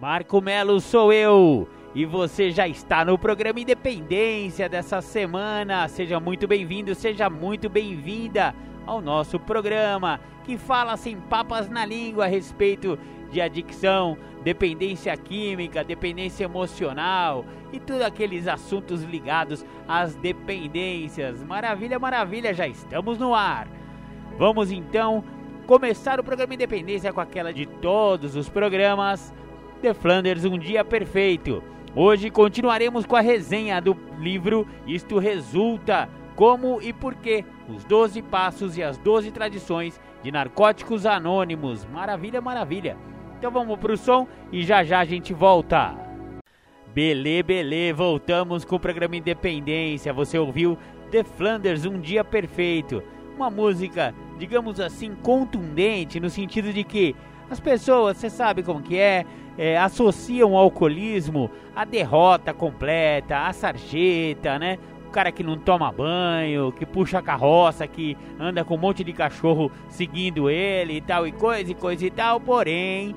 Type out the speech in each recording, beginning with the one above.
Marco Melo sou eu. E você já está no programa Independência dessa semana. Seja muito bem-vindo, seja muito bem-vinda ao nosso programa que fala sem papas na língua a respeito de adicção, dependência química, dependência emocional e todos aqueles assuntos ligados às dependências. Maravilha, maravilha, já estamos no ar. Vamos então começar o programa Independência com aquela de todos os programas The Flanders Um Dia Perfeito. Hoje continuaremos com a resenha do livro Isto Resulta Como e Porquê Os 12 Passos e as 12 Tradições de Narcóticos Anônimos. Maravilha, maravilha. Então vamos pro som e já já a gente volta. Belê, belê, voltamos com o programa Independência. Você ouviu The Flanders Um Dia Perfeito. Uma música, digamos assim, contundente no sentido de que as pessoas, você sabe como que é, é, associam o alcoolismo à derrota completa, à sarjeta, né? O cara que não toma banho, que puxa a carroça, que anda com um monte de cachorro seguindo ele e tal e coisa e coisa e tal. Porém,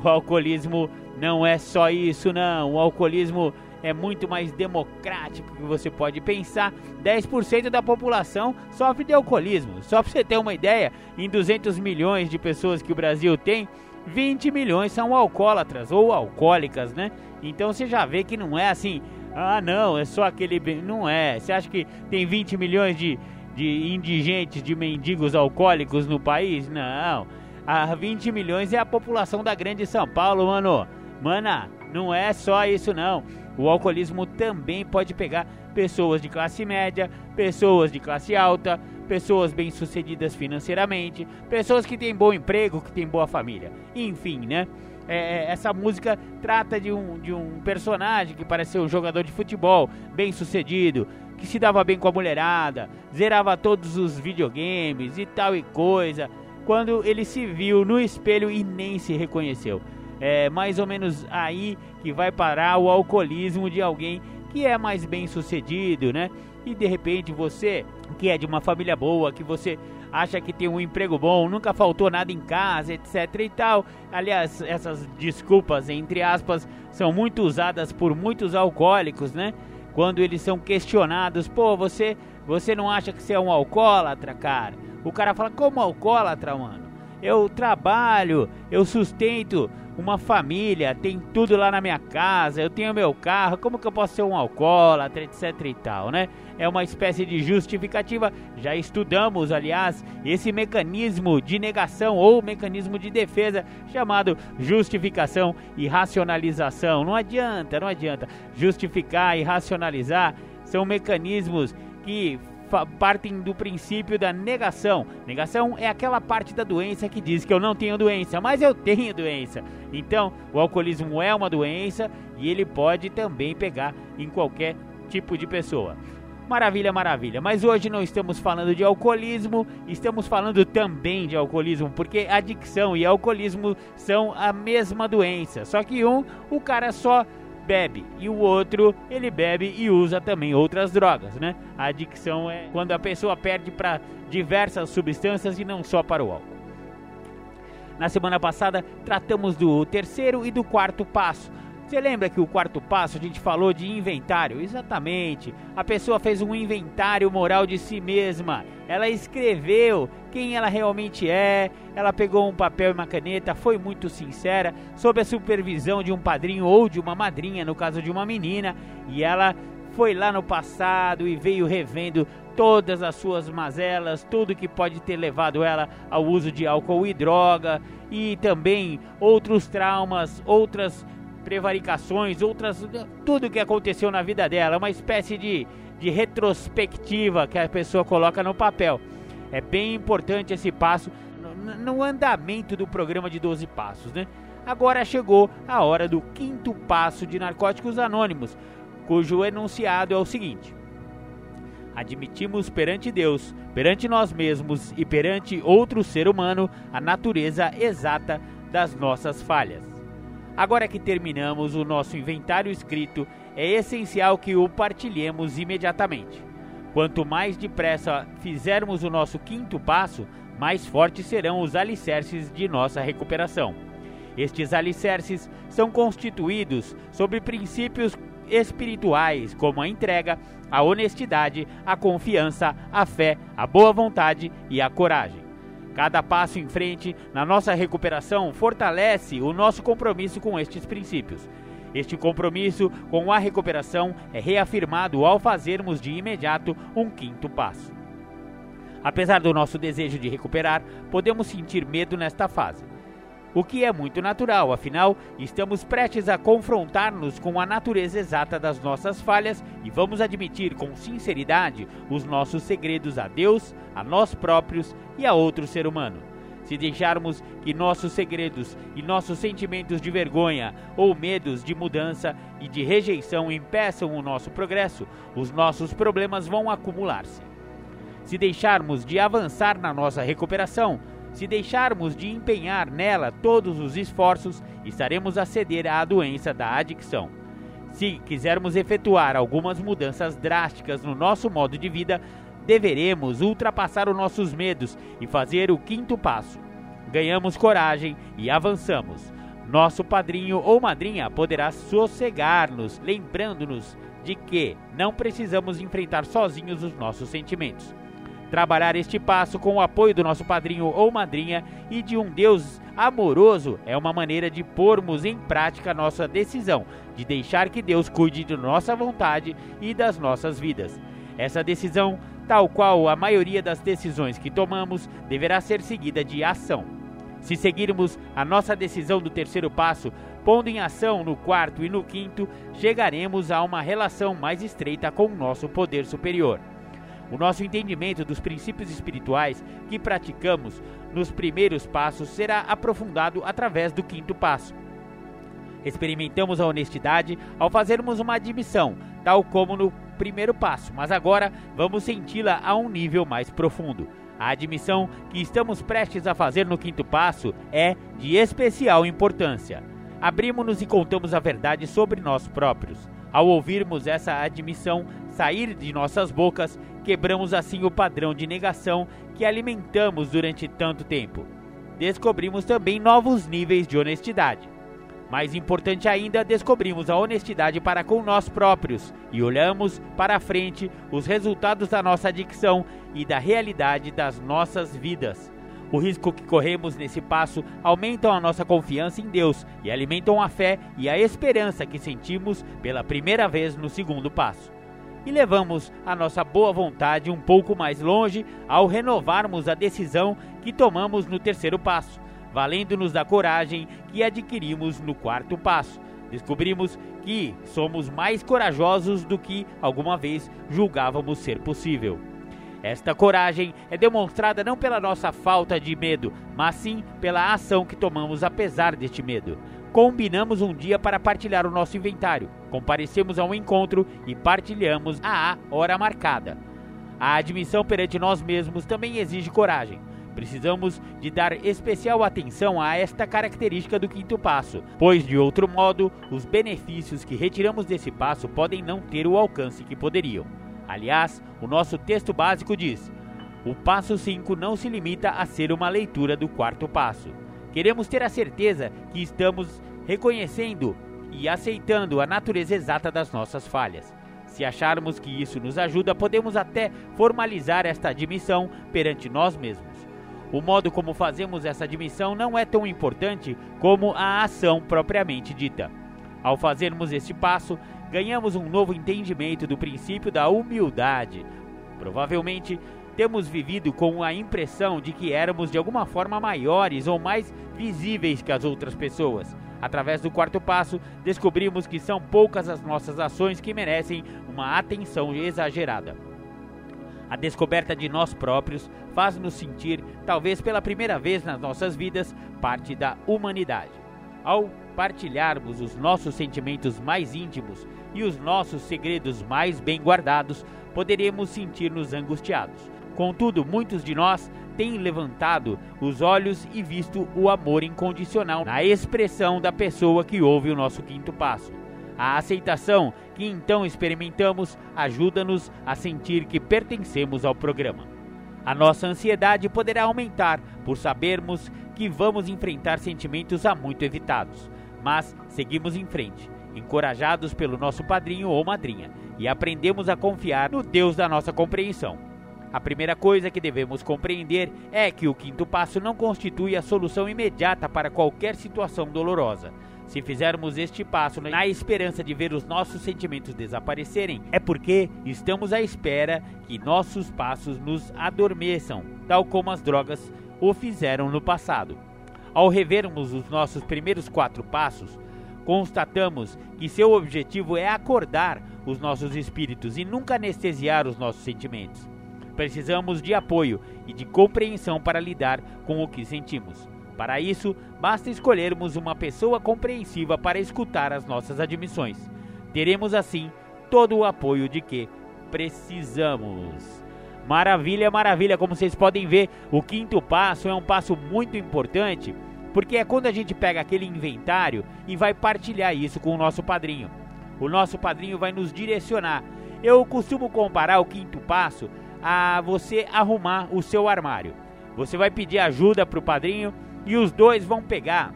o alcoolismo não é só isso, não. O alcoolismo é muito mais democrático que você pode pensar. 10% da população sofre de alcoolismo. Só para você ter uma ideia, em 200 milhões de pessoas que o Brasil tem, 20 milhões são alcoólatras ou alcoólicas, né? Então você já vê que não é assim, ah não, é só aquele. Não é. Você acha que tem 20 milhões de, de indigentes, de mendigos alcoólicos no país? Não. A 20 milhões é a população da grande São Paulo, mano. Mana, não é só isso não. O alcoolismo também pode pegar pessoas de classe média, pessoas de classe alta, pessoas bem-sucedidas financeiramente, pessoas que têm bom emprego, que têm boa família. Enfim, né? É, é, essa música trata de um, de um personagem que parece ser um jogador de futebol, bem-sucedido, que se dava bem com a mulherada, zerava todos os videogames e tal e coisa, quando ele se viu no espelho e nem se reconheceu. É mais ou menos aí que vai parar o alcoolismo de alguém que é mais bem sucedido, né? E de repente você, que é de uma família boa, que você acha que tem um emprego bom, nunca faltou nada em casa, etc e tal. Aliás, essas desculpas, entre aspas, são muito usadas por muitos alcoólicos, né? Quando eles são questionados, pô, você, você não acha que você é um alcoólatra, cara? O cara fala, como alcoólatra, mano? Eu trabalho, eu sustento uma família, tem tudo lá na minha casa, eu tenho meu carro, como que eu posso ser um alcoólatra, etc e tal, né? É uma espécie de justificativa. Já estudamos, aliás, esse mecanismo de negação ou mecanismo de defesa chamado justificação e racionalização. Não adianta, não adianta. Justificar e racionalizar são mecanismos que partem do princípio da negação. Negação é aquela parte da doença que diz que eu não tenho doença, mas eu tenho doença. Então, o alcoolismo é uma doença e ele pode também pegar em qualquer tipo de pessoa. Maravilha, maravilha. Mas hoje não estamos falando de alcoolismo, estamos falando também de alcoolismo, porque adicção e alcoolismo são a mesma doença. Só que um, o cara só bebe e o outro ele bebe e usa também outras drogas, né? A adicção é quando a pessoa perde para diversas substâncias e não só para o álcool. Na semana passada tratamos do terceiro e do quarto passo. Você lembra que o quarto passo a gente falou de inventário? Exatamente. A pessoa fez um inventário moral de si mesma. Ela escreveu quem ela realmente é. Ela pegou um papel e uma caneta, foi muito sincera, sob a supervisão de um padrinho ou de uma madrinha, no caso de uma menina, e ela foi lá no passado e veio revendo todas as suas mazelas, tudo que pode ter levado ela ao uso de álcool e droga, e também outros traumas, outras prevaricações, outras. tudo que aconteceu na vida dela, uma espécie de, de retrospectiva que a pessoa coloca no papel. É bem importante esse passo. no andamento do programa de 12 passos, né? Agora chegou a hora do quinto passo de Narcóticos Anônimos, cujo enunciado é o seguinte: Admitimos perante Deus, perante nós mesmos e perante outro ser humano a natureza exata das nossas falhas. Agora que terminamos o nosso inventário escrito, é essencial que o partilhemos imediatamente. Quanto mais depressa fizermos o nosso quinto passo, mais fortes serão os alicerces de nossa recuperação. Estes alicerces são constituídos sobre princípios espirituais, como a entrega, a honestidade, a confiança, a fé, a boa vontade e a coragem. Cada passo em frente na nossa recuperação fortalece o nosso compromisso com estes princípios. Este compromisso com a recuperação é reafirmado ao fazermos de imediato um quinto passo. Apesar do nosso desejo de recuperar, podemos sentir medo nesta fase o que é muito natural, afinal, estamos prestes a confrontar-nos com a natureza exata das nossas falhas e vamos admitir com sinceridade os nossos segredos a Deus, a nós próprios e a outro ser humano. Se deixarmos que nossos segredos e nossos sentimentos de vergonha ou medos de mudança e de rejeição impeçam o nosso progresso, os nossos problemas vão acumular-se. Se deixarmos de avançar na nossa recuperação, se deixarmos de empenhar nela todos os esforços, estaremos a ceder à doença da adicção. Se quisermos efetuar algumas mudanças drásticas no nosso modo de vida, deveremos ultrapassar os nossos medos e fazer o quinto passo. Ganhamos coragem e avançamos. Nosso padrinho ou madrinha poderá sossegar-nos, lembrando-nos de que não precisamos enfrentar sozinhos os nossos sentimentos. Trabalhar este passo com o apoio do nosso padrinho ou madrinha e de um Deus amoroso é uma maneira de pormos em prática nossa decisão de deixar que Deus cuide de nossa vontade e das nossas vidas. Essa decisão, tal qual a maioria das decisões que tomamos, deverá ser seguida de ação. Se seguirmos a nossa decisão do terceiro passo, pondo em ação no quarto e no quinto, chegaremos a uma relação mais estreita com o nosso poder superior. O nosso entendimento dos princípios espirituais que praticamos nos primeiros passos será aprofundado através do quinto passo. Experimentamos a honestidade ao fazermos uma admissão, tal como no primeiro passo, mas agora vamos senti-la a um nível mais profundo. A admissão que estamos prestes a fazer no quinto passo é de especial importância. Abrimos-nos e contamos a verdade sobre nós próprios. Ao ouvirmos essa admissão sair de nossas bocas, quebramos assim o padrão de negação que alimentamos durante tanto tempo. Descobrimos também novos níveis de honestidade. Mais importante ainda, descobrimos a honestidade para com nós próprios e olhamos para frente os resultados da nossa adicção e da realidade das nossas vidas. O risco que corremos nesse passo aumentam a nossa confiança em Deus e alimentam a fé e a esperança que sentimos pela primeira vez no segundo passo. E levamos a nossa boa vontade um pouco mais longe ao renovarmos a decisão que tomamos no terceiro passo, valendo-nos da coragem que adquirimos no quarto passo. Descobrimos que somos mais corajosos do que alguma vez julgávamos ser possível. Esta coragem é demonstrada não pela nossa falta de medo, mas sim pela ação que tomamos apesar deste medo. Combinamos um dia para partilhar o nosso inventário, comparecemos a um encontro e partilhamos a hora marcada. A admissão perante nós mesmos também exige coragem. Precisamos de dar especial atenção a esta característica do quinto passo, pois de outro modo, os benefícios que retiramos desse passo podem não ter o alcance que poderiam. Aliás, o nosso texto básico diz: o passo 5 não se limita a ser uma leitura do quarto passo. Queremos ter a certeza que estamos reconhecendo e aceitando a natureza exata das nossas falhas. Se acharmos que isso nos ajuda, podemos até formalizar esta admissão perante nós mesmos. O modo como fazemos essa admissão não é tão importante como a ação propriamente dita. Ao fazermos este passo, ganhamos um novo entendimento do princípio da humildade. Provavelmente temos vivido com a impressão de que éramos de alguma forma maiores ou mais visíveis que as outras pessoas. Através do quarto passo, descobrimos que são poucas as nossas ações que merecem uma atenção exagerada. A descoberta de nós próprios faz-nos sentir, talvez pela primeira vez nas nossas vidas, parte da humanidade. Ao partilharmos os nossos sentimentos mais íntimos e os nossos segredos mais bem guardados, poderemos sentir-nos angustiados. Contudo, muitos de nós têm levantado os olhos e visto o amor incondicional na expressão da pessoa que ouve o nosso quinto passo. A aceitação que então experimentamos ajuda-nos a sentir que pertencemos ao programa. A nossa ansiedade poderá aumentar por sabermos que vamos enfrentar sentimentos há muito evitados, mas seguimos em frente, encorajados pelo nosso padrinho ou madrinha, e aprendemos a confiar no Deus da nossa compreensão. A primeira coisa que devemos compreender é que o quinto passo não constitui a solução imediata para qualquer situação dolorosa se fizermos este passo na esperança de ver os nossos sentimentos desaparecerem, é porque estamos à espera que nossos passos nos adormeçam, tal como as drogas o fizeram no passado. Ao revermos os nossos primeiros quatro passos, constatamos que seu objetivo é acordar os nossos espíritos e nunca anestesiar os nossos sentimentos. Precisamos de apoio e de compreensão para lidar com o que sentimos. Para isso, basta escolhermos uma pessoa compreensiva para escutar as nossas admissões. Teremos assim todo o apoio de que precisamos. Maravilha, maravilha, como vocês podem ver, o quinto passo é um passo muito importante, porque é quando a gente pega aquele inventário e vai partilhar isso com o nosso padrinho. O nosso padrinho vai nos direcionar. Eu costumo comparar o quinto passo a você arrumar o seu armário. Você vai pedir ajuda para o padrinho e os dois vão pegar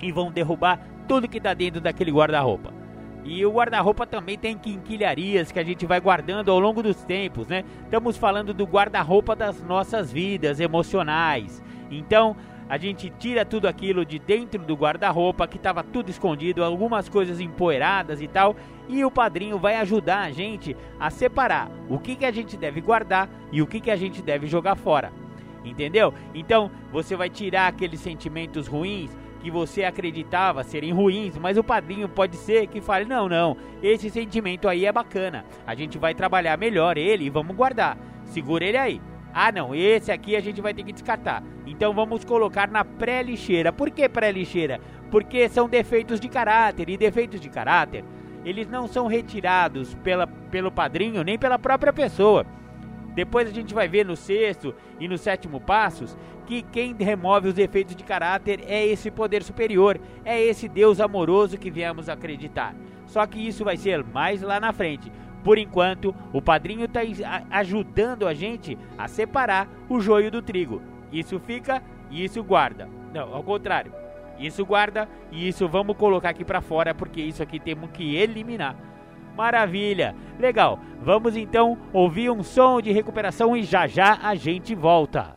e vão derrubar tudo que está dentro daquele guarda-roupa. E o guarda-roupa também tem quinquilharias que a gente vai guardando ao longo dos tempos, né? Estamos falando do guarda-roupa das nossas vidas emocionais. Então, a gente tira tudo aquilo de dentro do guarda-roupa que estava tudo escondido, algumas coisas empoeiradas e tal, e o padrinho vai ajudar a gente a separar o que, que a gente deve guardar e o que, que a gente deve jogar fora. Entendeu? Então você vai tirar aqueles sentimentos ruins que você acreditava serem ruins, mas o padrinho pode ser que fale: não, não, esse sentimento aí é bacana, a gente vai trabalhar melhor ele e vamos guardar. Segura ele aí. Ah, não, esse aqui a gente vai ter que descartar. Então vamos colocar na pré-lixeira. Por que pré-lixeira? Porque são defeitos de caráter e defeitos de caráter eles não são retirados pela, pelo padrinho nem pela própria pessoa. Depois a gente vai ver no sexto e no sétimo passos que quem remove os efeitos de caráter é esse poder superior, é esse Deus amoroso que viemos acreditar. Só que isso vai ser mais lá na frente. Por enquanto, o padrinho está ajudando a gente a separar o joio do trigo. Isso fica e isso guarda. Não, ao contrário. Isso guarda e isso vamos colocar aqui para fora porque isso aqui temos que eliminar. Maravilha! Legal, vamos então ouvir um som de recuperação e já já a gente volta.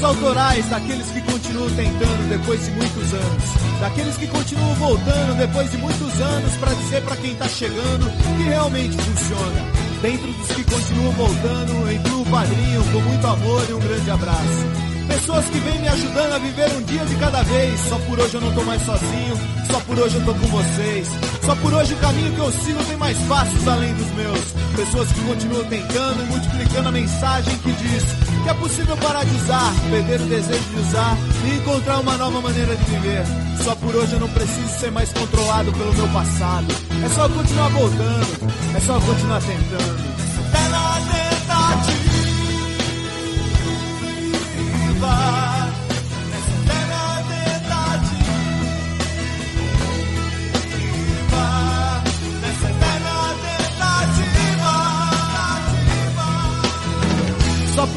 Direitos autorais daqueles que continuam tentando depois de muitos anos. Daqueles que continuam voltando depois de muitos anos para dizer para quem tá chegando que realmente funciona. Dentro dos que continuam voltando, incluo o padrinho com muito amor e um grande abraço. Pessoas que vêm me ajudando a viver um dia de cada vez. Só por hoje eu não tô mais sozinho, só por hoje eu tô com vocês. Só por hoje o caminho que eu sigo tem mais passos além dos meus. Pessoas que continuam tentando e multiplicando a mensagem que diz que é possível parar de usar, perder o desejo de usar e encontrar uma nova maneira de viver. Só por hoje eu não preciso ser mais controlado pelo meu passado. É só continuar voltando, é só continuar tentando. É na tentativa.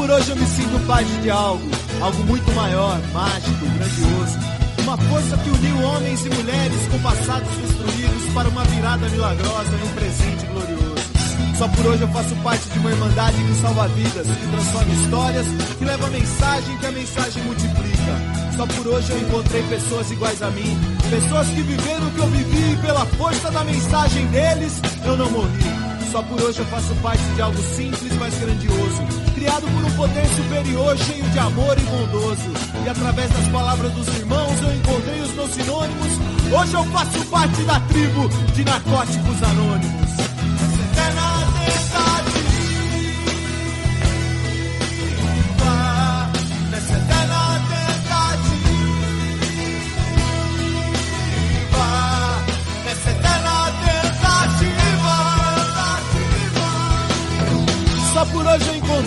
Por hoje eu me sinto parte de algo, algo muito maior, mágico, grandioso. Uma força que uniu homens e mulheres com passados destruídos para uma virada milagrosa e um presente glorioso. Só por hoje eu faço parte de uma irmandade que salva vidas, que transforma histórias, que leva mensagem, que a mensagem multiplica. Só por hoje eu encontrei pessoas iguais a mim, pessoas que viveram o que eu vivi e pela força da mensagem deles eu não morri. Só por hoje eu faço parte de algo simples, mas grandioso. Criado por um poder superior, cheio de amor e bondoso. E através das palavras dos irmãos eu encontrei os meus sinônimos. Hoje eu faço parte da tribo de narcóticos anônimos.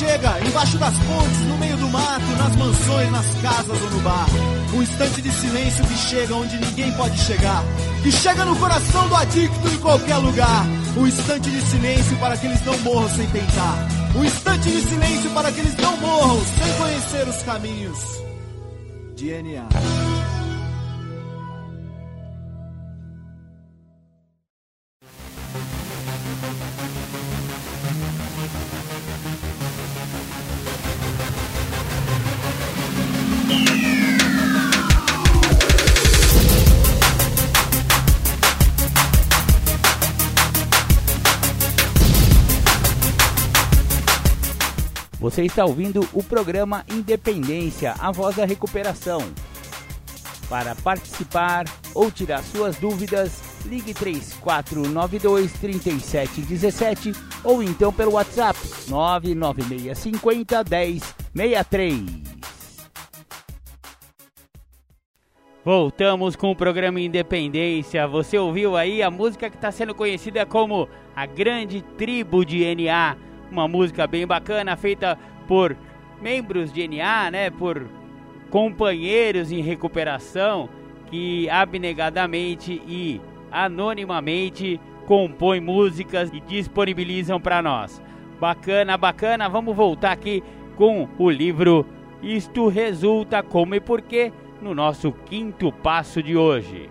chega embaixo das pontes, no meio do mato, nas mansões, nas casas ou no bar. Um instante de silêncio que chega onde ninguém pode chegar. Que chega no coração do adicto em qualquer lugar. Um instante de silêncio para que eles não morram sem tentar. Um instante de silêncio para que eles não morram sem conhecer os caminhos. DNA. Você está ouvindo o programa Independência, a voz da recuperação. Para participar ou tirar suas dúvidas, ligue 3492 3717 ou então pelo WhatsApp 99650 1063. Voltamos com o programa Independência. Você ouviu aí a música que está sendo conhecida como A Grande Tribo de NA uma música bem bacana feita por membros de NA, né, por companheiros em recuperação que abnegadamente e anonimamente compõem músicas e disponibilizam para nós. Bacana, bacana. Vamos voltar aqui com o livro Isto resulta como e porquê no nosso quinto passo de hoje.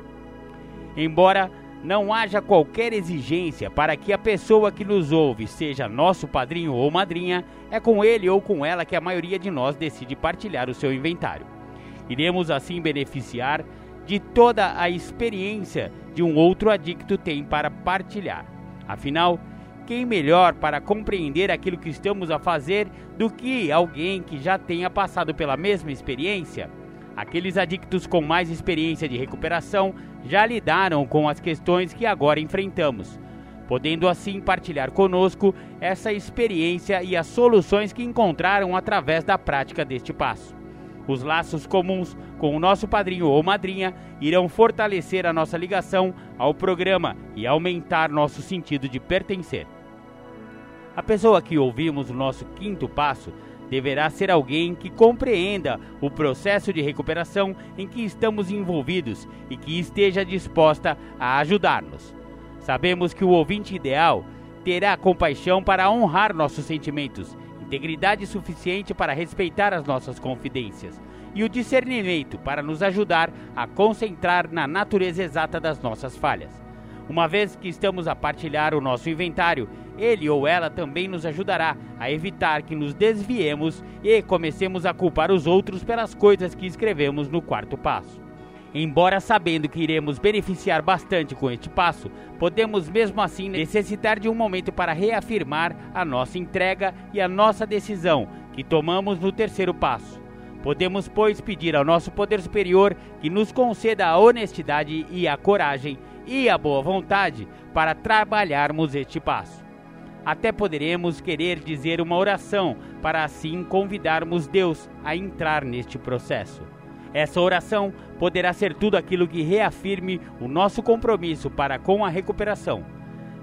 Embora não haja qualquer exigência para que a pessoa que nos ouve seja nosso padrinho ou madrinha, é com ele ou com ela que a maioria de nós decide partilhar o seu inventário. Iremos assim beneficiar de toda a experiência de um outro adicto tem para partilhar. Afinal, quem melhor para compreender aquilo que estamos a fazer do que alguém que já tenha passado pela mesma experiência? Aqueles adictos com mais experiência de recuperação já lidaram com as questões que agora enfrentamos, podendo assim partilhar conosco essa experiência e as soluções que encontraram através da prática deste passo. Os laços comuns com o nosso padrinho ou madrinha irão fortalecer a nossa ligação ao programa e aumentar nosso sentido de pertencer. A pessoa que ouvimos o nosso quinto passo deverá ser alguém que compreenda o processo de recuperação em que estamos envolvidos e que esteja disposta a ajudar-nos. Sabemos que o ouvinte ideal terá compaixão para honrar nossos sentimentos, integridade suficiente para respeitar as nossas confidências e o discernimento para nos ajudar a concentrar na natureza exata das nossas falhas. Uma vez que estamos a partilhar o nosso inventário, ele ou ela também nos ajudará a evitar que nos desviemos e comecemos a culpar os outros pelas coisas que escrevemos no quarto passo. Embora sabendo que iremos beneficiar bastante com este passo, podemos mesmo assim necessitar de um momento para reafirmar a nossa entrega e a nossa decisão que tomamos no terceiro passo. Podemos, pois, pedir ao nosso poder superior que nos conceda a honestidade e a coragem e a boa vontade para trabalharmos este passo. Até poderemos querer dizer uma oração para assim convidarmos Deus a entrar neste processo. Essa oração poderá ser tudo aquilo que reafirme o nosso compromisso para com a recuperação.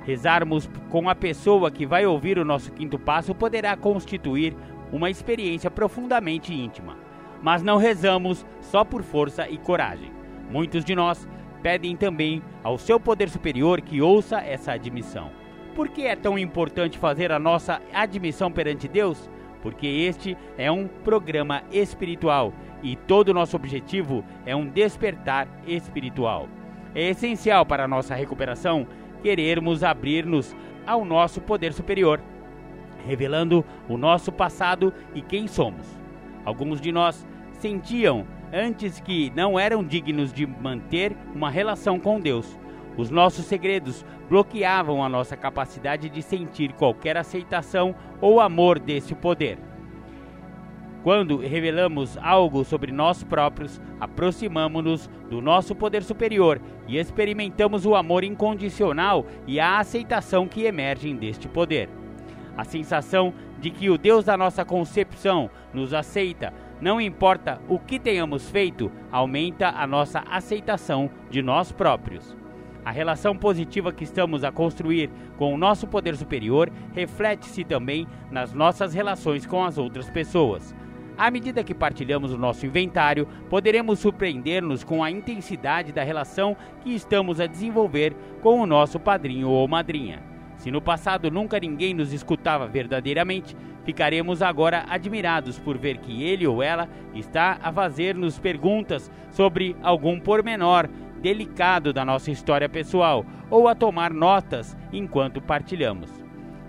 Rezarmos com a pessoa que vai ouvir o nosso quinto passo poderá constituir uma experiência profundamente íntima. Mas não rezamos só por força e coragem. Muitos de nós pedem também ao seu poder superior que ouça essa admissão. Por que é tão importante fazer a nossa admissão perante Deus? Porque este é um programa espiritual e todo o nosso objetivo é um despertar espiritual. É essencial para a nossa recuperação querermos abrir-nos ao nosso poder superior, revelando o nosso passado e quem somos. Alguns de nós sentiam antes que não eram dignos de manter uma relação com Deus. Os nossos segredos bloqueavam a nossa capacidade de sentir qualquer aceitação ou amor desse poder. Quando revelamos algo sobre nós próprios, aproximamos-nos do nosso poder superior e experimentamos o amor incondicional e a aceitação que emergem deste poder. A sensação de que o Deus da nossa concepção nos aceita não importa o que tenhamos feito, aumenta a nossa aceitação de nós próprios. A relação positiva que estamos a construir com o nosso poder superior reflete-se também nas nossas relações com as outras pessoas. À medida que partilhamos o nosso inventário, poderemos surpreender-nos com a intensidade da relação que estamos a desenvolver com o nosso padrinho ou madrinha. Se no passado nunca ninguém nos escutava verdadeiramente, ficaremos agora admirados por ver que ele ou ela está a fazer-nos perguntas sobre algum pormenor delicado da nossa história pessoal ou a tomar notas enquanto partilhamos.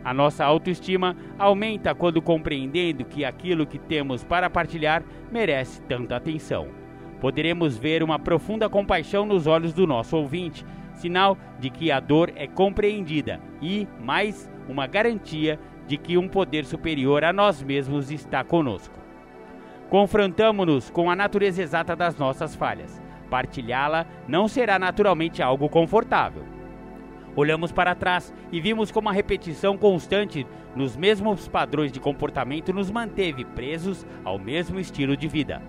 A nossa autoestima aumenta quando compreendendo que aquilo que temos para partilhar merece tanta atenção. Poderemos ver uma profunda compaixão nos olhos do nosso ouvinte, sinal de que a dor é compreendida e, mais, uma garantia de que um poder superior a nós mesmos está conosco. Confrontamos-nos com a natureza exata das nossas falhas. Partilhá-la não será naturalmente algo confortável. Olhamos para trás e vimos como a repetição constante nos mesmos padrões de comportamento nos manteve presos ao mesmo estilo de vida.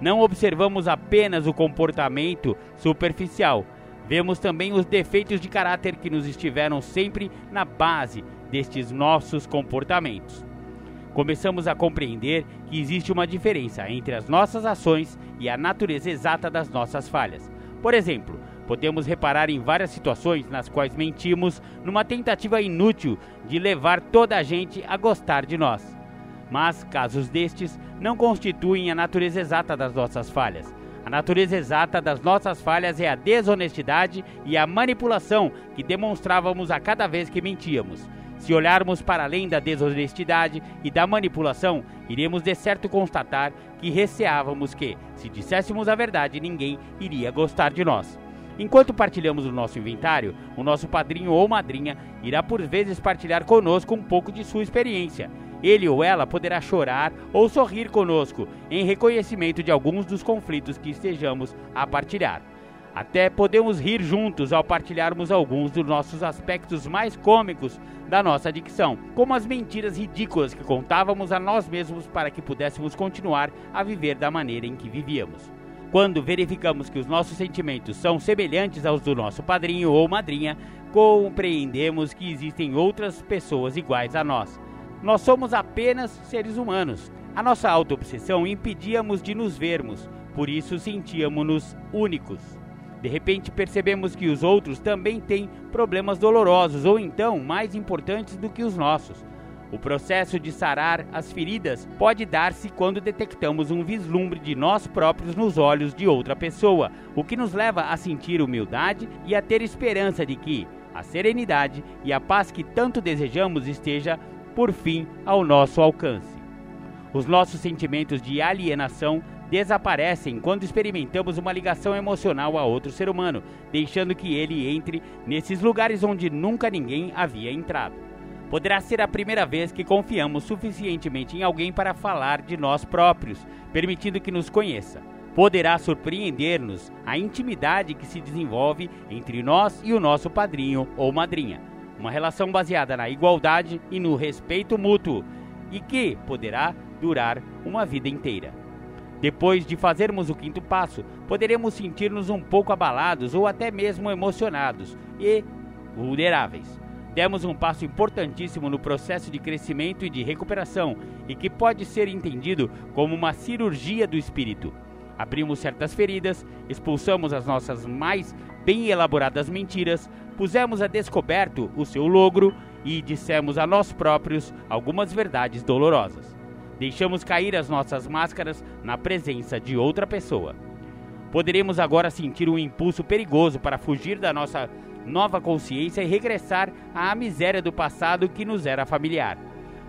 Não observamos apenas o comportamento superficial, vemos também os defeitos de caráter que nos estiveram sempre na base destes nossos comportamentos. Começamos a compreender que existe uma diferença entre as nossas ações e a natureza exata das nossas falhas. Por exemplo, podemos reparar em várias situações nas quais mentimos numa tentativa inútil de levar toda a gente a gostar de nós. Mas casos destes não constituem a natureza exata das nossas falhas. A natureza exata das nossas falhas é a desonestidade e a manipulação que demonstrávamos a cada vez que mentíamos. Se olharmos para além da desonestidade e da manipulação, iremos de certo constatar que receávamos que, se disséssemos a verdade, ninguém iria gostar de nós. Enquanto partilhamos o nosso inventário, o nosso padrinho ou madrinha irá por vezes partilhar conosco um pouco de sua experiência. Ele ou ela poderá chorar ou sorrir conosco em reconhecimento de alguns dos conflitos que estejamos a partilhar. Até podemos rir juntos ao partilharmos alguns dos nossos aspectos mais cômicos da nossa dicção, como as mentiras ridículas que contávamos a nós mesmos para que pudéssemos continuar a viver da maneira em que vivíamos. Quando verificamos que os nossos sentimentos são semelhantes aos do nosso padrinho ou madrinha, compreendemos que existem outras pessoas iguais a nós. Nós somos apenas seres humanos. A nossa auto-obsessão impedíamos de nos vermos, por isso sentíamos-nos únicos. De repente percebemos que os outros também têm problemas dolorosos ou então mais importantes do que os nossos. O processo de sarar as feridas pode dar-se quando detectamos um vislumbre de nós próprios nos olhos de outra pessoa, o que nos leva a sentir humildade e a ter esperança de que a serenidade e a paz que tanto desejamos esteja, por fim, ao nosso alcance. Os nossos sentimentos de alienação desaparecem quando experimentamos uma ligação emocional a outro ser humano, deixando que ele entre nesses lugares onde nunca ninguém havia entrado. Poderá ser a primeira vez que confiamos suficientemente em alguém para falar de nós próprios, permitindo que nos conheça. Poderá surpreender-nos a intimidade que se desenvolve entre nós e o nosso padrinho ou madrinha. Uma relação baseada na igualdade e no respeito mútuo, e que poderá durar uma vida inteira. Depois de fazermos o quinto passo, poderemos sentir-nos um pouco abalados ou até mesmo emocionados e vulneráveis. Demos um passo importantíssimo no processo de crescimento e de recuperação e que pode ser entendido como uma cirurgia do espírito. Abrimos certas feridas, expulsamos as nossas mais bem elaboradas mentiras, pusemos a descoberto o seu logro e dissemos a nós próprios algumas verdades dolorosas. Deixamos cair as nossas máscaras na presença de outra pessoa. Poderemos agora sentir um impulso perigoso para fugir da nossa nova consciência e regressar à miséria do passado que nos era familiar.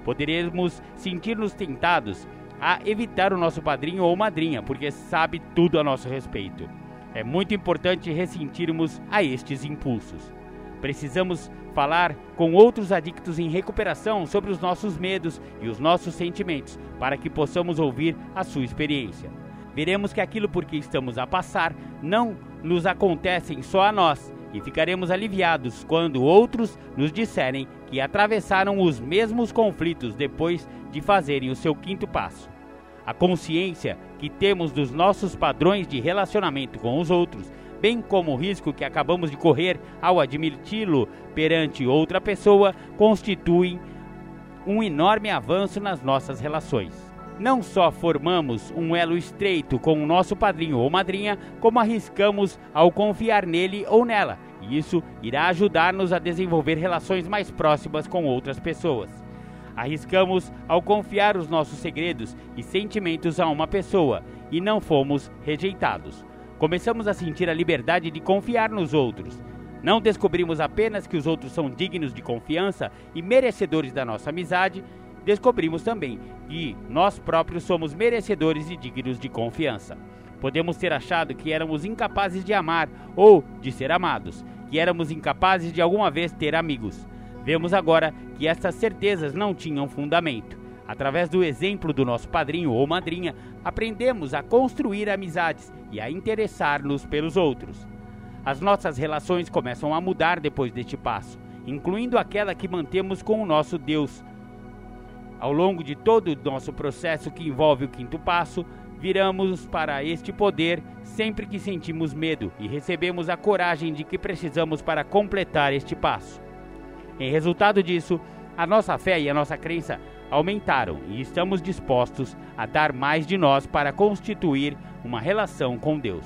Poderemos sentir-nos tentados a evitar o nosso padrinho ou madrinha, porque sabe tudo a nosso respeito. É muito importante ressentirmos a estes impulsos. Precisamos falar com outros adictos em recuperação sobre os nossos medos e os nossos sentimentos, para que possamos ouvir a sua experiência. Veremos que aquilo por que estamos a passar não nos acontecem só a nós e ficaremos aliviados quando outros nos disserem que atravessaram os mesmos conflitos depois de fazerem o seu quinto passo. A consciência que temos dos nossos padrões de relacionamento com os outros bem como o risco que acabamos de correr ao admiti-lo perante outra pessoa, constituem um enorme avanço nas nossas relações. Não só formamos um elo estreito com o nosso padrinho ou madrinha, como arriscamos ao confiar nele ou nela, e isso irá ajudar-nos a desenvolver relações mais próximas com outras pessoas. Arriscamos ao confiar os nossos segredos e sentimentos a uma pessoa e não fomos rejeitados começamos a sentir a liberdade de confiar nos outros. Não descobrimos apenas que os outros são dignos de confiança e merecedores da nossa amizade, descobrimos também que nós próprios somos merecedores e dignos de confiança. Podemos ter achado que éramos incapazes de amar ou de ser amados, que éramos incapazes de alguma vez ter amigos. Vemos agora que essas certezas não tinham fundamento. Através do exemplo do nosso padrinho ou madrinha, aprendemos a construir amizades e a interessar-nos pelos outros. As nossas relações começam a mudar depois deste passo, incluindo aquela que mantemos com o nosso Deus. Ao longo de todo o nosso processo que envolve o quinto passo, viramos para este poder sempre que sentimos medo e recebemos a coragem de que precisamos para completar este passo. Em resultado disso, a nossa fé e a nossa crença aumentaram e estamos dispostos a dar mais de nós para constituir uma relação com Deus.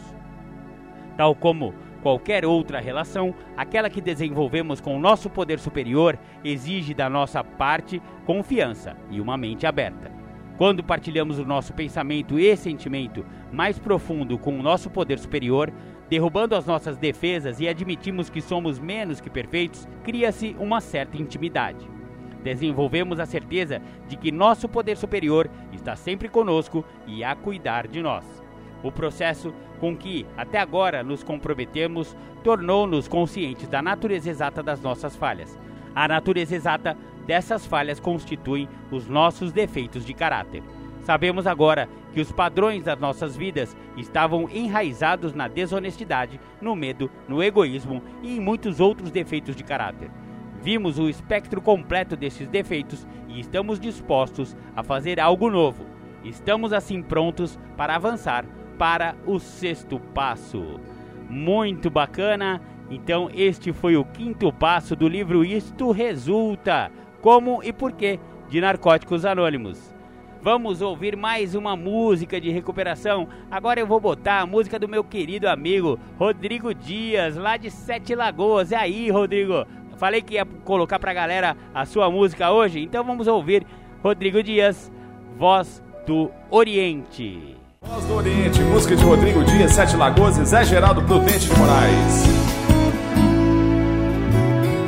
Tal como qualquer outra relação, aquela que desenvolvemos com o nosso poder superior exige da nossa parte confiança e uma mente aberta. Quando partilhamos o nosso pensamento e sentimento mais profundo com o nosso poder superior, derrubando as nossas defesas e admitimos que somos menos que perfeitos, cria-se uma certa intimidade desenvolvemos a certeza de que nosso poder superior está sempre conosco e a cuidar de nós. O processo com que até agora nos comprometemos tornou-nos conscientes da natureza exata das nossas falhas. A natureza exata dessas falhas constitui os nossos defeitos de caráter. Sabemos agora que os padrões das nossas vidas estavam enraizados na desonestidade, no medo, no egoísmo e em muitos outros defeitos de caráter. Vimos o espectro completo desses defeitos e estamos dispostos a fazer algo novo. Estamos assim prontos para avançar para o sexto passo. Muito bacana! Então, este foi o quinto passo do livro Isto Resulta: Como e Porquê de Narcóticos Anônimos. Vamos ouvir mais uma música de recuperação. Agora eu vou botar a música do meu querido amigo Rodrigo Dias, lá de Sete Lagoas. E aí, Rodrigo? Falei que ia colocar pra galera a sua música hoje, então vamos ouvir Rodrigo Dias, Voz do Oriente. Voz do Oriente, música de Rodrigo Dias, Sete Lagoas e Zé Geraldo Prudente de Moraes.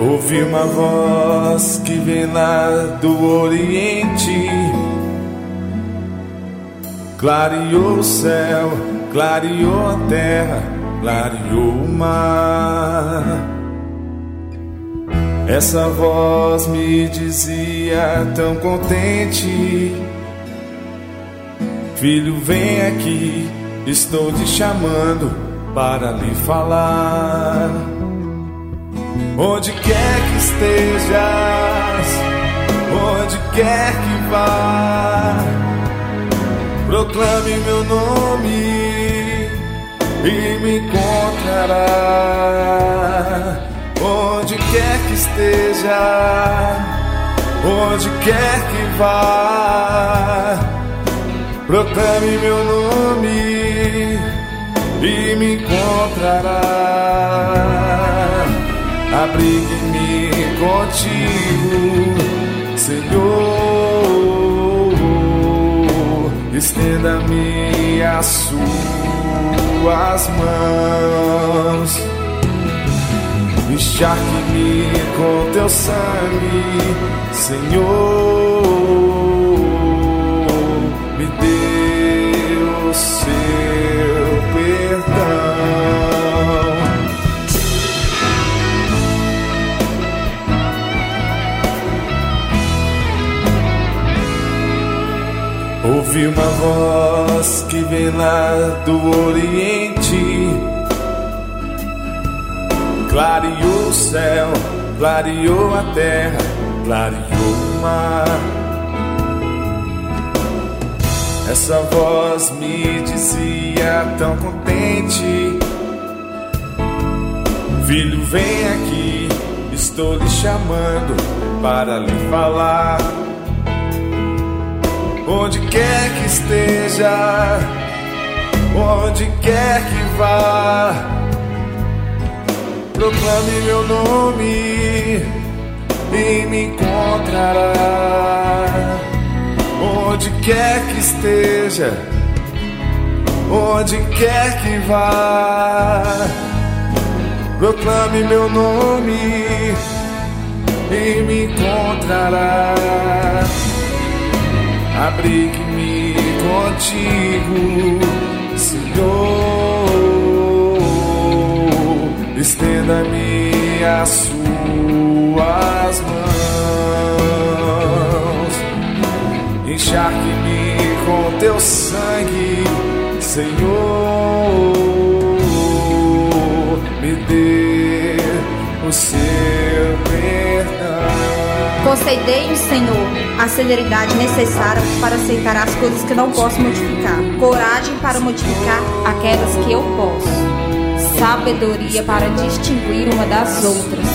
Ouvi uma voz que vem lá do Oriente Clareou o céu, clareou a terra, clareou o mar. Essa voz me dizia tão contente: Filho, vem aqui, estou te chamando para lhe falar. Onde quer que estejas, onde quer que vá proclame meu nome e me encontrará onde quer que esteja, onde quer que vá. Proclame meu nome e me encontrará. Abrigue-me contigo, Senhor estenda-me as suas mãos, encharque-me com teu sangue, Senhor, me dê o seu perdão. Ouvi uma voz que vem lá do Oriente, clareou o céu, clareou a terra, clareou o mar. Essa voz me dizia tão contente: Filho, vem aqui, estou lhe chamando para lhe falar onde quer que esteja, onde quer que vá, proclame meu nome e me encontrará. Onde quer que esteja, onde quer que vá, proclame meu nome e me encontrará abrigue-me contigo, Senhor. Estenda-me as suas mãos, encharque-me com teu sangue, Senhor. Me dê o seu perdão. Concedei-me, Senhor, a celeridade necessária para aceitar as coisas que não posso modificar, coragem para modificar aquelas que eu posso, sabedoria para distinguir uma das outras.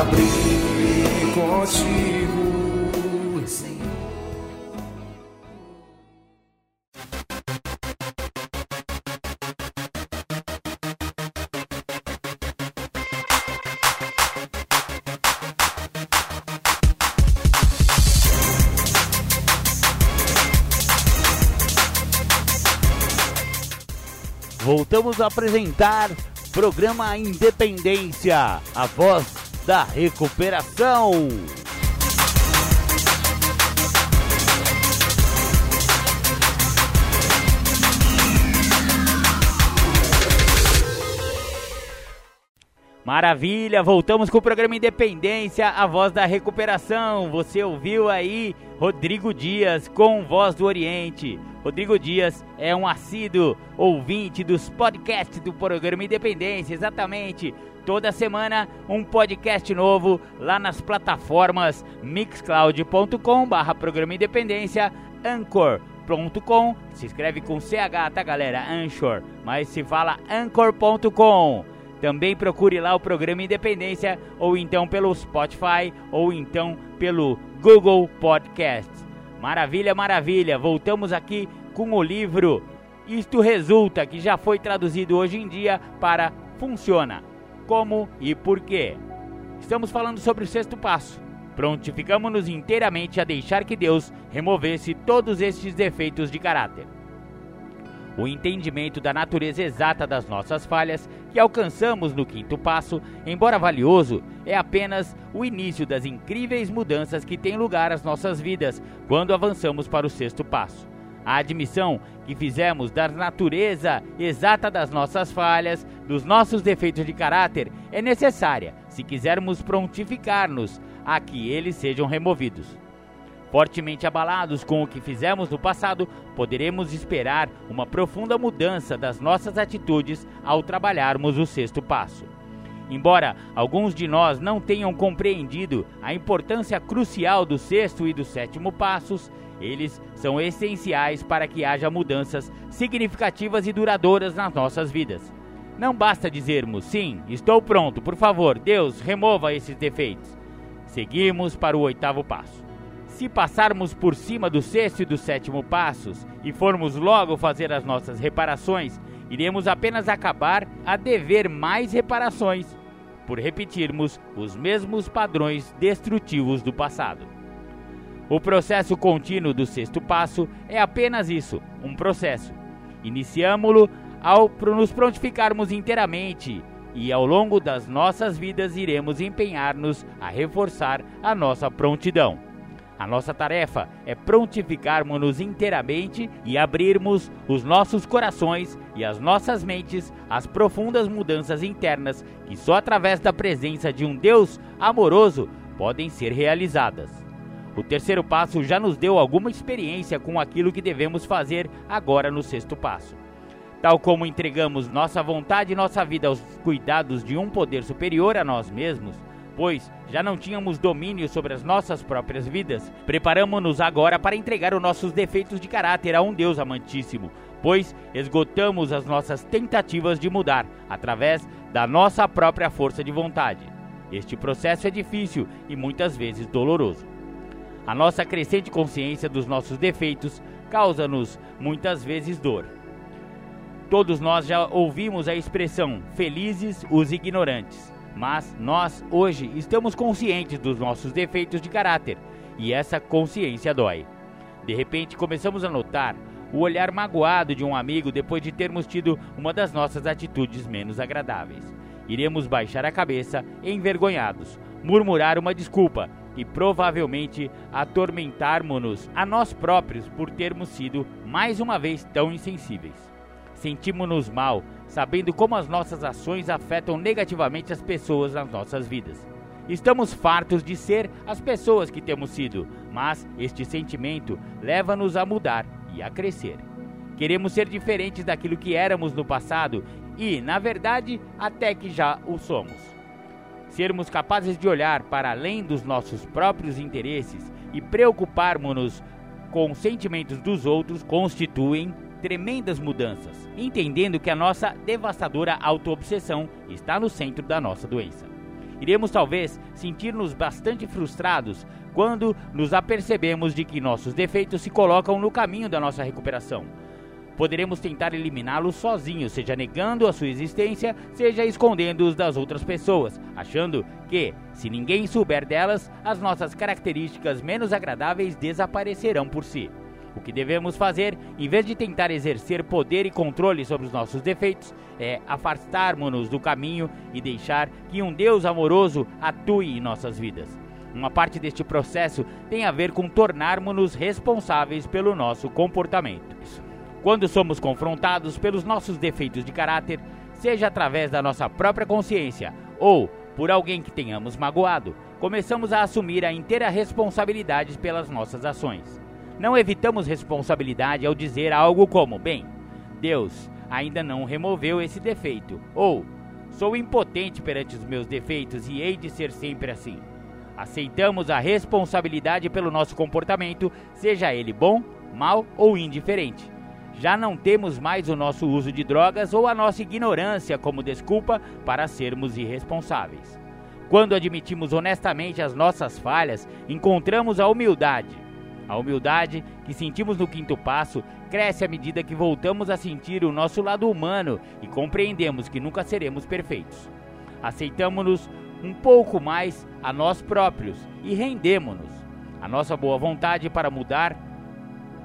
Abrir contigo. Voltamos a apresentar programa Independência, a voz da recuperação. Maravilha, voltamos com o programa Independência, a voz da recuperação. Você ouviu aí Rodrigo Dias com Voz do Oriente. Rodrigo Dias é um assíduo ouvinte dos podcasts do programa Independência, exatamente. Toda semana um podcast novo lá nas plataformas mixcloud.com/barra programa Independência, anchor.com, se escreve com CH, tá galera? Anchor, mas se fala anchor.com. Também procure lá o programa Independência, ou então pelo Spotify, ou então pelo Google Podcasts. Maravilha, maravilha! Voltamos aqui com o livro Isto Resulta, que já foi traduzido hoje em dia para Funciona. Como e por quê? Estamos falando sobre o sexto passo. Prontificamos-nos inteiramente a deixar que Deus removesse todos estes defeitos de caráter. O entendimento da natureza exata das nossas falhas, que alcançamos no quinto passo, embora valioso, é apenas o início das incríveis mudanças que têm lugar às nossas vidas quando avançamos para o sexto passo. A admissão que fizemos da natureza exata das nossas falhas, dos nossos defeitos de caráter, é necessária se quisermos prontificar-nos a que eles sejam removidos. Fortemente abalados com o que fizemos no passado, poderemos esperar uma profunda mudança das nossas atitudes ao trabalharmos o sexto passo. Embora alguns de nós não tenham compreendido a importância crucial do sexto e do sétimo passos, eles são essenciais para que haja mudanças significativas e duradouras nas nossas vidas. Não basta dizermos sim, estou pronto, por favor, Deus, remova esses defeitos. Seguimos para o oitavo passo. Se passarmos por cima do sexto e do sétimo passos e formos logo fazer as nossas reparações, iremos apenas acabar a dever mais reparações, por repetirmos os mesmos padrões destrutivos do passado. O processo contínuo do sexto passo é apenas isso, um processo. Iniciamo-lo ao nos prontificarmos inteiramente e ao longo das nossas vidas iremos empenhar-nos a reforçar a nossa prontidão. A nossa tarefa é prontificarmos-nos inteiramente e abrirmos os nossos corações e as nossas mentes às profundas mudanças internas que só através da presença de um Deus amoroso podem ser realizadas. O terceiro passo já nos deu alguma experiência com aquilo que devemos fazer agora no sexto passo. Tal como entregamos nossa vontade e nossa vida aos cuidados de um poder superior a nós mesmos, pois já não tínhamos domínio sobre as nossas próprias vidas, preparamos-nos agora para entregar os nossos defeitos de caráter a um Deus amantíssimo, pois esgotamos as nossas tentativas de mudar através da nossa própria força de vontade. Este processo é difícil e muitas vezes doloroso. A nossa crescente consciência dos nossos defeitos causa-nos muitas vezes dor. Todos nós já ouvimos a expressão felizes os ignorantes. Mas nós, hoje, estamos conscientes dos nossos defeitos de caráter e essa consciência dói. De repente, começamos a notar o olhar magoado de um amigo depois de termos tido uma das nossas atitudes menos agradáveis. Iremos baixar a cabeça, envergonhados, murmurar uma desculpa e provavelmente atormentarmos-nos a nós próprios por termos sido mais uma vez tão insensíveis. Sentimos-nos mal sabendo como as nossas ações afetam negativamente as pessoas nas nossas vidas. Estamos fartos de ser as pessoas que temos sido, mas este sentimento leva-nos a mudar e a crescer. Queremos ser diferentes daquilo que éramos no passado e, na verdade, até que já o somos. Sermos capazes de olhar para além dos nossos próprios interesses e preocuparmos-nos com os sentimentos dos outros constituem tremendas mudanças, entendendo que a nossa devastadora autoobsessão está no centro da nossa doença. Iremos talvez sentir-nos bastante frustrados quando nos apercebemos de que nossos defeitos se colocam no caminho da nossa recuperação. Poderemos tentar eliminá-los sozinhos, seja negando a sua existência, seja escondendo-os das outras pessoas, achando que, se ninguém souber delas, as nossas características menos agradáveis desaparecerão por si. O que devemos fazer, em vez de tentar exercer poder e controle sobre os nossos defeitos, é afastarmos-nos do caminho e deixar que um Deus amoroso atue em nossas vidas. Uma parte deste processo tem a ver com tornarmos-nos responsáveis pelo nosso comportamento. Quando somos confrontados pelos nossos defeitos de caráter, seja através da nossa própria consciência ou por alguém que tenhamos magoado, começamos a assumir a inteira responsabilidade pelas nossas ações. Não evitamos responsabilidade ao dizer algo como: bem, Deus ainda não removeu esse defeito, ou sou impotente perante os meus defeitos e hei de ser sempre assim. Aceitamos a responsabilidade pelo nosso comportamento, seja ele bom, mal ou indiferente. Já não temos mais o nosso uso de drogas ou a nossa ignorância como desculpa para sermos irresponsáveis. Quando admitimos honestamente as nossas falhas, encontramos a humildade. A humildade que sentimos no quinto passo cresce à medida que voltamos a sentir o nosso lado humano e compreendemos que nunca seremos perfeitos. Aceitamos-nos um pouco mais a nós próprios e rendemos-nos. A nossa boa vontade para mudar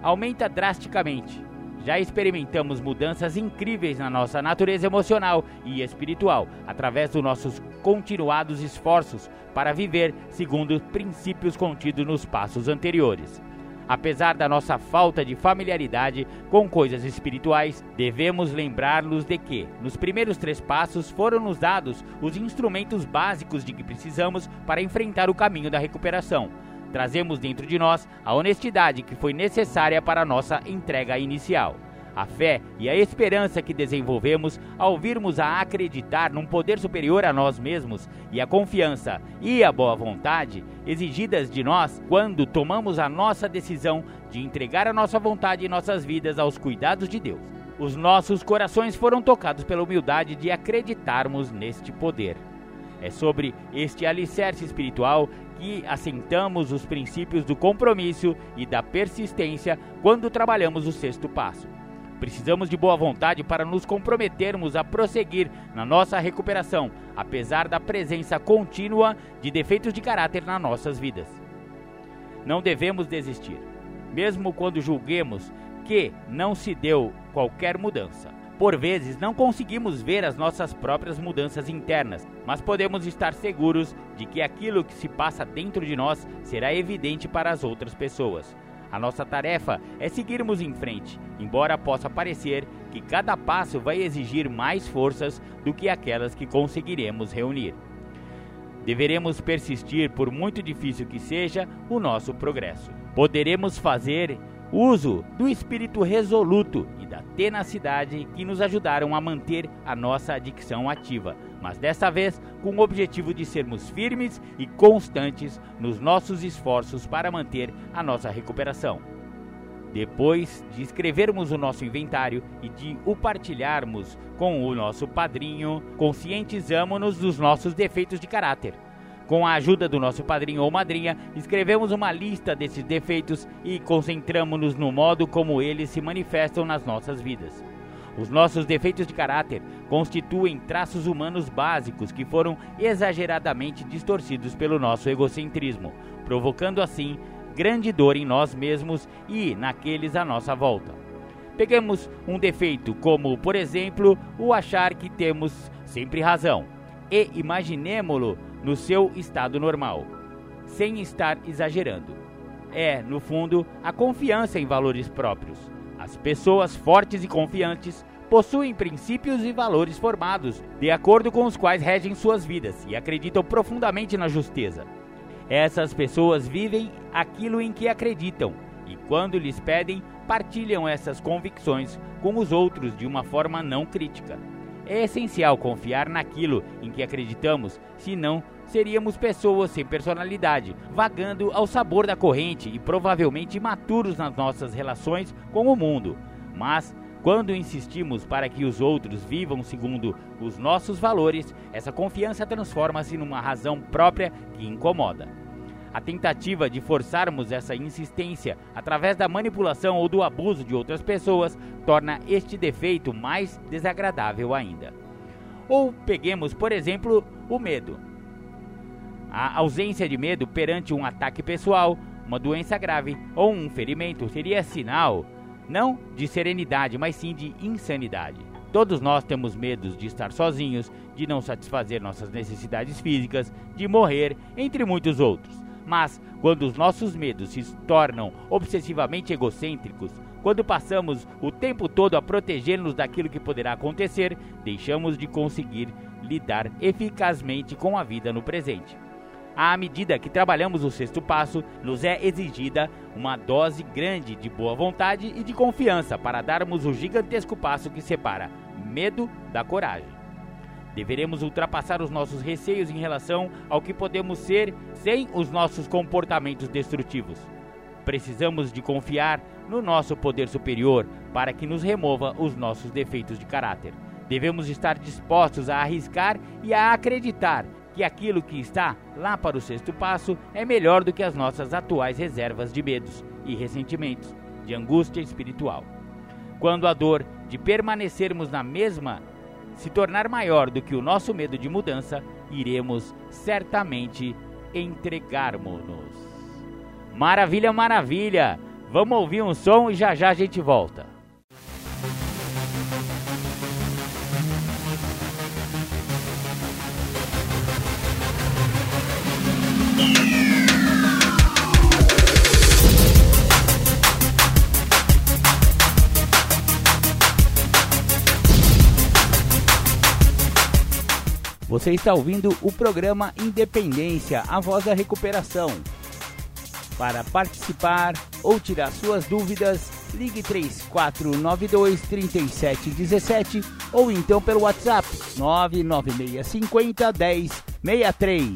aumenta drasticamente. Já experimentamos mudanças incríveis na nossa natureza emocional e espiritual através dos nossos continuados esforços para viver segundo os princípios contidos nos passos anteriores. Apesar da nossa falta de familiaridade com coisas espirituais, devemos lembrar-nos de que, nos primeiros três passos, foram nos dados os instrumentos básicos de que precisamos para enfrentar o caminho da recuperação. Trazemos dentro de nós a honestidade que foi necessária para a nossa entrega inicial a fé e a esperança que desenvolvemos ao virmos a acreditar num poder superior a nós mesmos e a confiança e a boa vontade exigidas de nós quando tomamos a nossa decisão de entregar a nossa vontade e nossas vidas aos cuidados de Deus. Os nossos corações foram tocados pela humildade de acreditarmos neste poder. É sobre este alicerce espiritual que assentamos os princípios do compromisso e da persistência quando trabalhamos o sexto passo. Precisamos de boa vontade para nos comprometermos a prosseguir na nossa recuperação, apesar da presença contínua de defeitos de caráter nas nossas vidas. Não devemos desistir, mesmo quando julguemos que não se deu qualquer mudança. Por vezes não conseguimos ver as nossas próprias mudanças internas, mas podemos estar seguros de que aquilo que se passa dentro de nós será evidente para as outras pessoas. A nossa tarefa é seguirmos em frente, embora possa parecer que cada passo vai exigir mais forças do que aquelas que conseguiremos reunir. Deveremos persistir, por muito difícil que seja, o nosso progresso. Poderemos fazer uso do espírito resoluto e da tenacidade que nos ajudaram a manter a nossa adicção ativa, mas desta vez com o objetivo de sermos firmes e constantes nos nossos esforços para manter a nossa recuperação. Depois de escrevermos o nosso inventário e de o partilharmos com o nosso padrinho, conscientizamos-nos dos nossos defeitos de caráter com a ajuda do nosso padrinho ou madrinha, escrevemos uma lista desses defeitos e concentramos-nos no modo como eles se manifestam nas nossas vidas. Os nossos defeitos de caráter constituem traços humanos básicos que foram exageradamente distorcidos pelo nosso egocentrismo, provocando assim grande dor em nós mesmos e naqueles à nossa volta. Peguemos um defeito como, por exemplo, o achar que temos sempre razão e imaginemo-lo no seu estado normal, sem estar exagerando. É, no fundo, a confiança em valores próprios. As pessoas fortes e confiantes possuem princípios e valores formados, de acordo com os quais regem suas vidas e acreditam profundamente na justeza. Essas pessoas vivem aquilo em que acreditam e, quando lhes pedem, partilham essas convicções com os outros de uma forma não crítica. É essencial confiar naquilo em que acreditamos, senão seríamos pessoas sem personalidade, vagando ao sabor da corrente e provavelmente imaturos nas nossas relações com o mundo. Mas quando insistimos para que os outros vivam segundo os nossos valores, essa confiança transforma-se numa razão própria que incomoda. A tentativa de forçarmos essa insistência através da manipulação ou do abuso de outras pessoas torna este defeito mais desagradável ainda. Ou peguemos, por exemplo, o medo. A ausência de medo perante um ataque pessoal, uma doença grave ou um ferimento seria sinal não de serenidade, mas sim de insanidade. Todos nós temos medos de estar sozinhos, de não satisfazer nossas necessidades físicas, de morrer, entre muitos outros. Mas, quando os nossos medos se tornam obsessivamente egocêntricos, Quando passamos o tempo todo a proteger-nos daquilo que poderá acontecer, deixamos de conseguir lidar eficazmente com a vida no presente. À medida que trabalhamos o sexto passo, nos é exigida uma dose grande de boa vontade e de confiança para darmos o gigantesco passo que separa medo da coragem. Deveremos ultrapassar os nossos receios em relação ao que podemos ser sem os nossos comportamentos destrutivos. Precisamos de confiar no nosso poder superior para que nos remova os nossos defeitos de caráter. Devemos estar dispostos a arriscar e a acreditar que aquilo que está lá para o sexto passo é melhor do que as nossas atuais reservas de medos e ressentimentos, de angústia espiritual. Quando a dor de permanecermos na mesma se tornar maior do que o nosso medo de mudança, iremos certamente entregarmos-nos. Maravilha, maravilha! Vamos ouvir um som e já já a gente volta. Você está ouvindo o programa Independência, a voz da recuperação. Para participar ou tirar suas dúvidas, ligue 3492 3717 ou então pelo WhatsApp 99650 1063.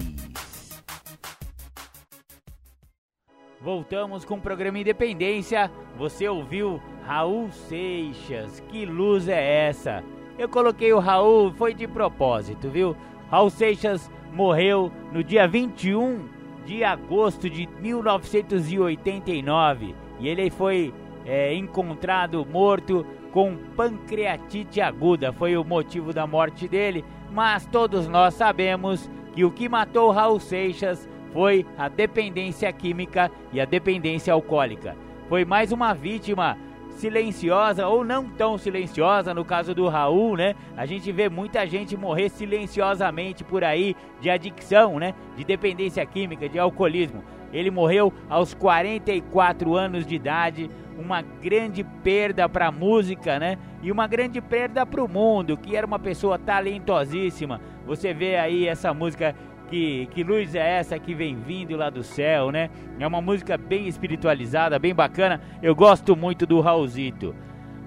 Voltamos com o programa Independência. Você ouviu Raul Seixas? Que luz é essa? Eu coloquei o Raul, foi de propósito, viu? Raul Seixas morreu no dia 21 de agosto de 1989 e ele foi é, encontrado morto com pancreatite aguda. Foi o motivo da morte dele, mas todos nós sabemos que o que matou Raul Seixas foi a dependência química e a dependência alcoólica. Foi mais uma vítima silenciosa ou não tão silenciosa, no caso do Raul, né? A gente vê muita gente morrer silenciosamente por aí de adicção, né? De dependência química, de alcoolismo. Ele morreu aos 44 anos de idade, uma grande perda para a música, né? E uma grande perda para o mundo, que era uma pessoa talentosíssima. Você vê aí essa música que, que luz é essa que vem vindo lá do céu, né? É uma música bem espiritualizada, bem bacana. Eu gosto muito do Raulzito.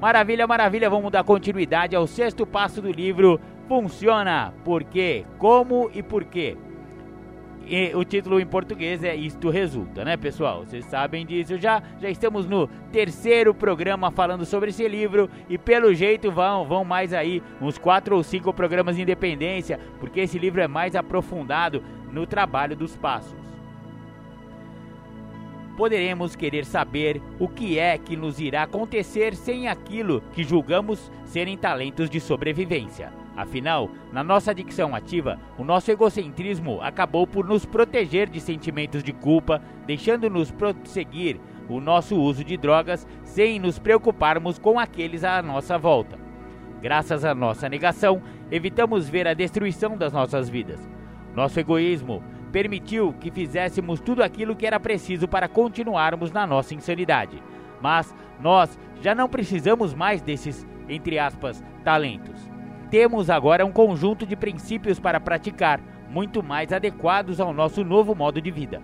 Maravilha, maravilha, vamos dar continuidade ao sexto passo do livro Funciona, por quê, como e por quê. E o título em português é Isto Resulta, né, pessoal? Vocês sabem disso. Já, já estamos no terceiro programa falando sobre esse livro e pelo jeito vão, vão mais aí uns quatro ou cinco programas de independência, porque esse livro é mais aprofundado no trabalho dos passos. Poderemos querer saber o que é que nos irá acontecer sem aquilo que julgamos serem talentos de sobrevivência. Afinal, na nossa adicção ativa, o nosso egocentrismo acabou por nos proteger de sentimentos de culpa, deixando-nos prosseguir o nosso uso de drogas sem nos preocuparmos com aqueles à nossa volta. Graças à nossa negação, evitamos ver a destruição das nossas vidas. Nosso egoísmo permitiu que fizéssemos tudo aquilo que era preciso para continuarmos na nossa insanidade. Mas nós já não precisamos mais desses, entre aspas, talentos. Temos agora um conjunto de princípios para praticar, muito mais adequados ao nosso novo modo de vida.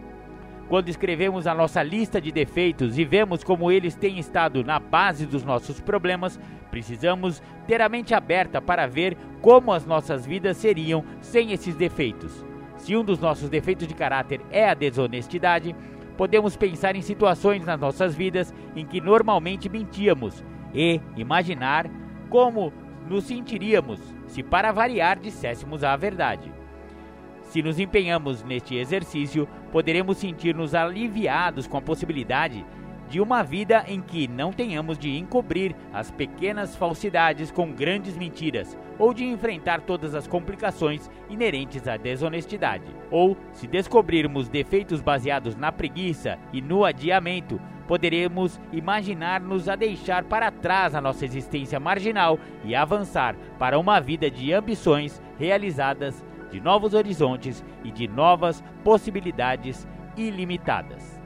Quando escrevemos a nossa lista de defeitos e vemos como eles têm estado na base dos nossos problemas, precisamos ter a mente aberta para ver como as nossas vidas seriam sem esses defeitos. Se um dos nossos defeitos de caráter é a desonestidade, podemos pensar em situações nas nossas vidas em que normalmente mentíamos e imaginar como nos sentiríamos se, para variar, disséssemos a verdade. Se nos empenhamos neste exercício, poderemos sentir-nos aliviados com a possibilidade de uma vida em que não tenhamos de encobrir as pequenas falsidades com grandes mentiras, ou de enfrentar todas as complicações inerentes à desonestidade. Ou, se descobrirmos defeitos baseados na preguiça e no adiamento, poderemos imaginar-nos a deixar para trás a nossa existência marginal e avançar para uma vida de ambições realizadas, de novos horizontes e de novas possibilidades ilimitadas.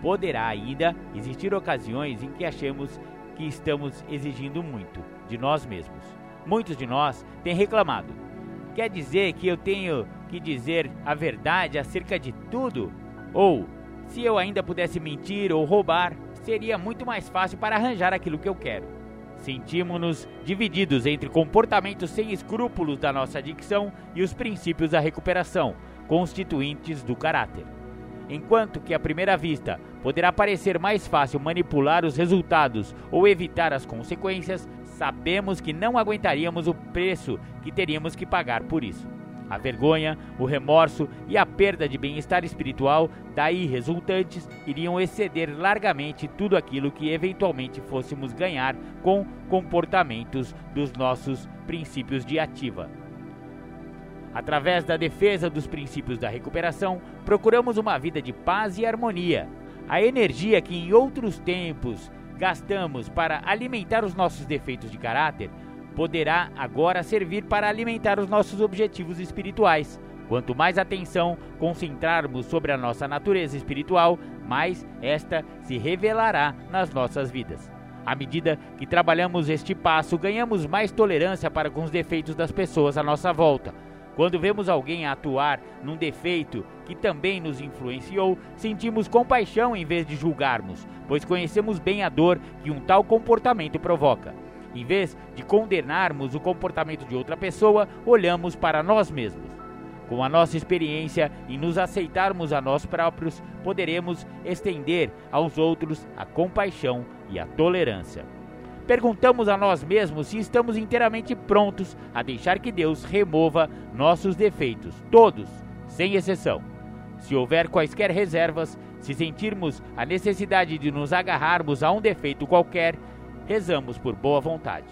poderá ainda existir ocasiões em que achemos que estamos exigindo muito de nós mesmos. Muitos de nós têm reclamado. Quer dizer que eu tenho que dizer a verdade acerca de tudo? Ou, se eu ainda pudesse mentir ou roubar, seria muito mais fácil para arranjar aquilo que eu quero. Sentimos-nos divididos entre comportamentos sem escrúpulos da nossa adicção e os princípios da recuperação, constituintes do caráter. Enquanto que à primeira vista poderá parecer mais fácil manipular os resultados ou evitar as consequências, sabemos que não aguentaríamos o preço que teríamos que pagar por isso. A vergonha, o remorso e a perda de bem-estar espiritual daí resultantes iriam exceder largamente tudo aquilo que eventualmente fôssemos ganhar com comportamentos dos nossos princípios de ativa. Através da defesa dos princípios da recuperação, procuramos uma vida de paz e harmonia. A energia que em outros tempos gastamos para alimentar os nossos defeitos de caráter poderá agora servir para alimentar os nossos objetivos espirituais. Quanto mais atenção concentrarmos sobre a nossa natureza espiritual, mais esta se revelará nas nossas vidas. À medida que trabalhamos este passo, ganhamos mais tolerância para com os defeitos das pessoas à nossa volta quando vemos alguém atuar num defeito que também nos influenciou, sentimos compaixão em vez de julgarmos, pois conhecemos bem a dor que um tal comportamento provoca. Em vez de condenarmos o comportamento de outra pessoa, olhamos para nós mesmos. Com a nossa experiência e nos aceitarmos a nós próprios, poderemos estender aos outros a compaixão e a tolerância. Perguntamos a nós mesmos se estamos inteiramente prontos a deixar que Deus remova nossos defeitos, todos, sem exceção. Se houver quaisquer reservas, se sentirmos a necessidade de nos agarrarmos a um defeito qualquer, rezamos por boa vontade.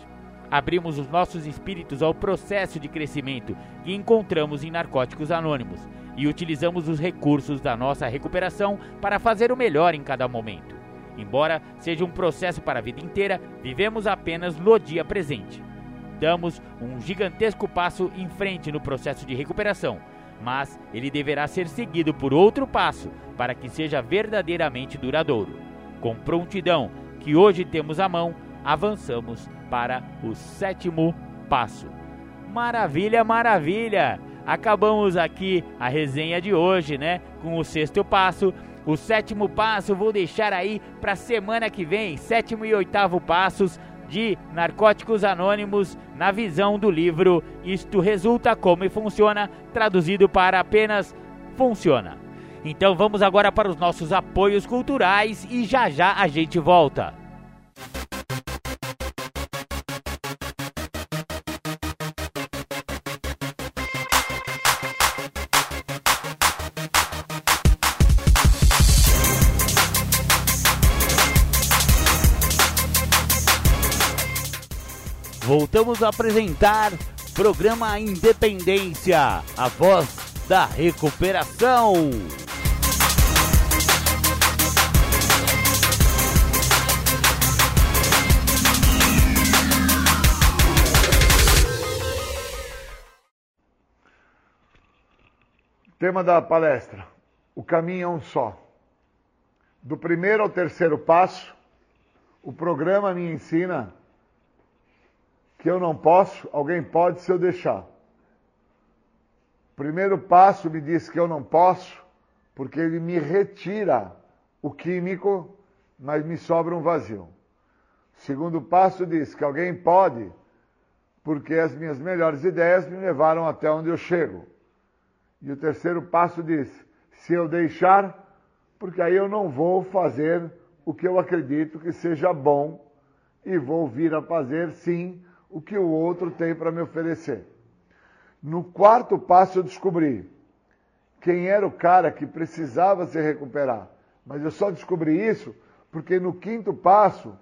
Abrimos os nossos espíritos ao processo de crescimento que encontramos em Narcóticos Anônimos e utilizamos os recursos da nossa recuperação para fazer o melhor em cada momento. Embora seja um processo para a vida inteira, vivemos apenas no dia presente. Damos um gigantesco passo em frente no processo de recuperação, mas ele deverá ser seguido por outro passo para que seja verdadeiramente duradouro. Com prontidão que hoje temos à mão, avançamos para o sétimo passo. Maravilha, maravilha! Acabamos aqui a resenha de hoje, né? Com o sexto passo o sétimo passo vou deixar aí para semana que vem, sétimo e oitavo passos de Narcóticos Anônimos na visão do livro Isto Resulta Como e Funciona, traduzido para apenas Funciona. Então vamos agora para os nossos apoios culturais e já já a gente volta. Voltamos a apresentar programa Independência, a voz da recuperação. Tema da palestra: O caminho é um só. Do primeiro ao terceiro passo, o programa me ensina que eu não posso, alguém pode se eu deixar. Primeiro passo me diz que eu não posso, porque ele me retira o químico, mas me sobra um vazio. Segundo passo diz que alguém pode, porque as minhas melhores ideias me levaram até onde eu chego. E o terceiro passo diz: se eu deixar, porque aí eu não vou fazer o que eu acredito que seja bom e vou vir a fazer sim o que o outro tem para me oferecer. No quarto passo eu descobri quem era o cara que precisava se recuperar. Mas eu só descobri isso porque no quinto passo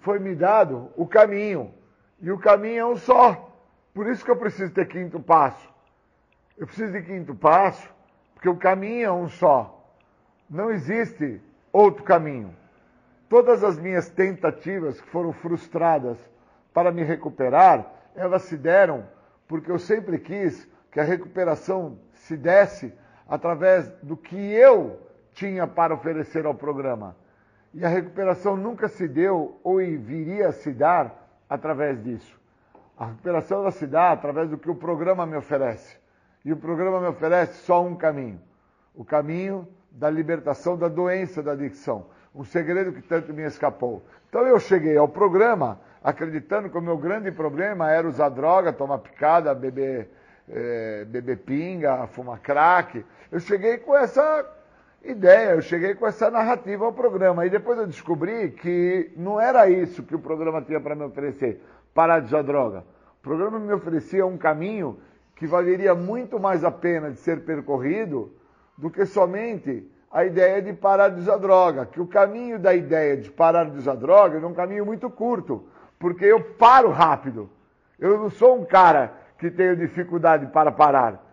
foi me dado o caminho. E o caminho é um só. Por isso que eu preciso ter quinto passo. Eu preciso de quinto passo porque o caminho é um só. Não existe outro caminho. Todas as minhas tentativas que foram frustradas para me recuperar, elas se deram porque eu sempre quis que a recuperação se desse através do que eu tinha para oferecer ao programa. E a recuperação nunca se deu ou viria a se dar através disso. A recuperação ela se dá através do que o programa me oferece. E o programa me oferece só um caminho: o caminho da libertação da doença da adicção. Um segredo que tanto me escapou. Então eu cheguei ao programa acreditando que o meu grande problema era usar droga, tomar picada, beber, é, beber pinga, fumar crack. Eu cheguei com essa ideia, eu cheguei com essa narrativa ao programa. E depois eu descobri que não era isso que o programa tinha para me oferecer, parar de usar droga. O programa me oferecia um caminho que valeria muito mais a pena de ser percorrido do que somente a ideia de parar de usar droga. Que o caminho da ideia de parar de usar droga é um caminho muito curto, porque eu paro rápido. Eu não sou um cara que tenho dificuldade para parar.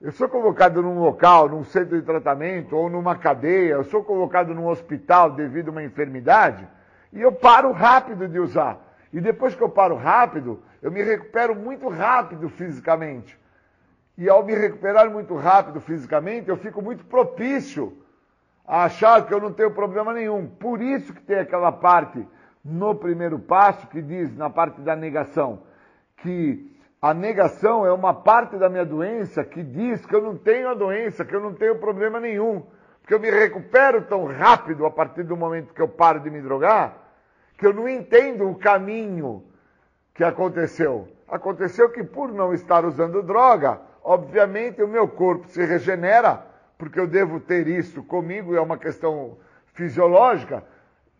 Eu sou convocado num local, num centro de tratamento ou numa cadeia, eu sou convocado num hospital devido a uma enfermidade e eu paro rápido de usar. E depois que eu paro rápido, eu me recupero muito rápido fisicamente. E ao me recuperar muito rápido fisicamente, eu fico muito propício a achar que eu não tenho problema nenhum. Por isso que tem aquela parte no primeiro passo que diz, na parte da negação, que a negação é uma parte da minha doença que diz que eu não tenho a doença, que eu não tenho problema nenhum. Porque eu me recupero tão rápido a partir do momento que eu paro de me drogar, que eu não entendo o caminho que aconteceu. Aconteceu que por não estar usando droga, obviamente o meu corpo se regenera, porque eu devo ter isso comigo, é uma questão fisiológica,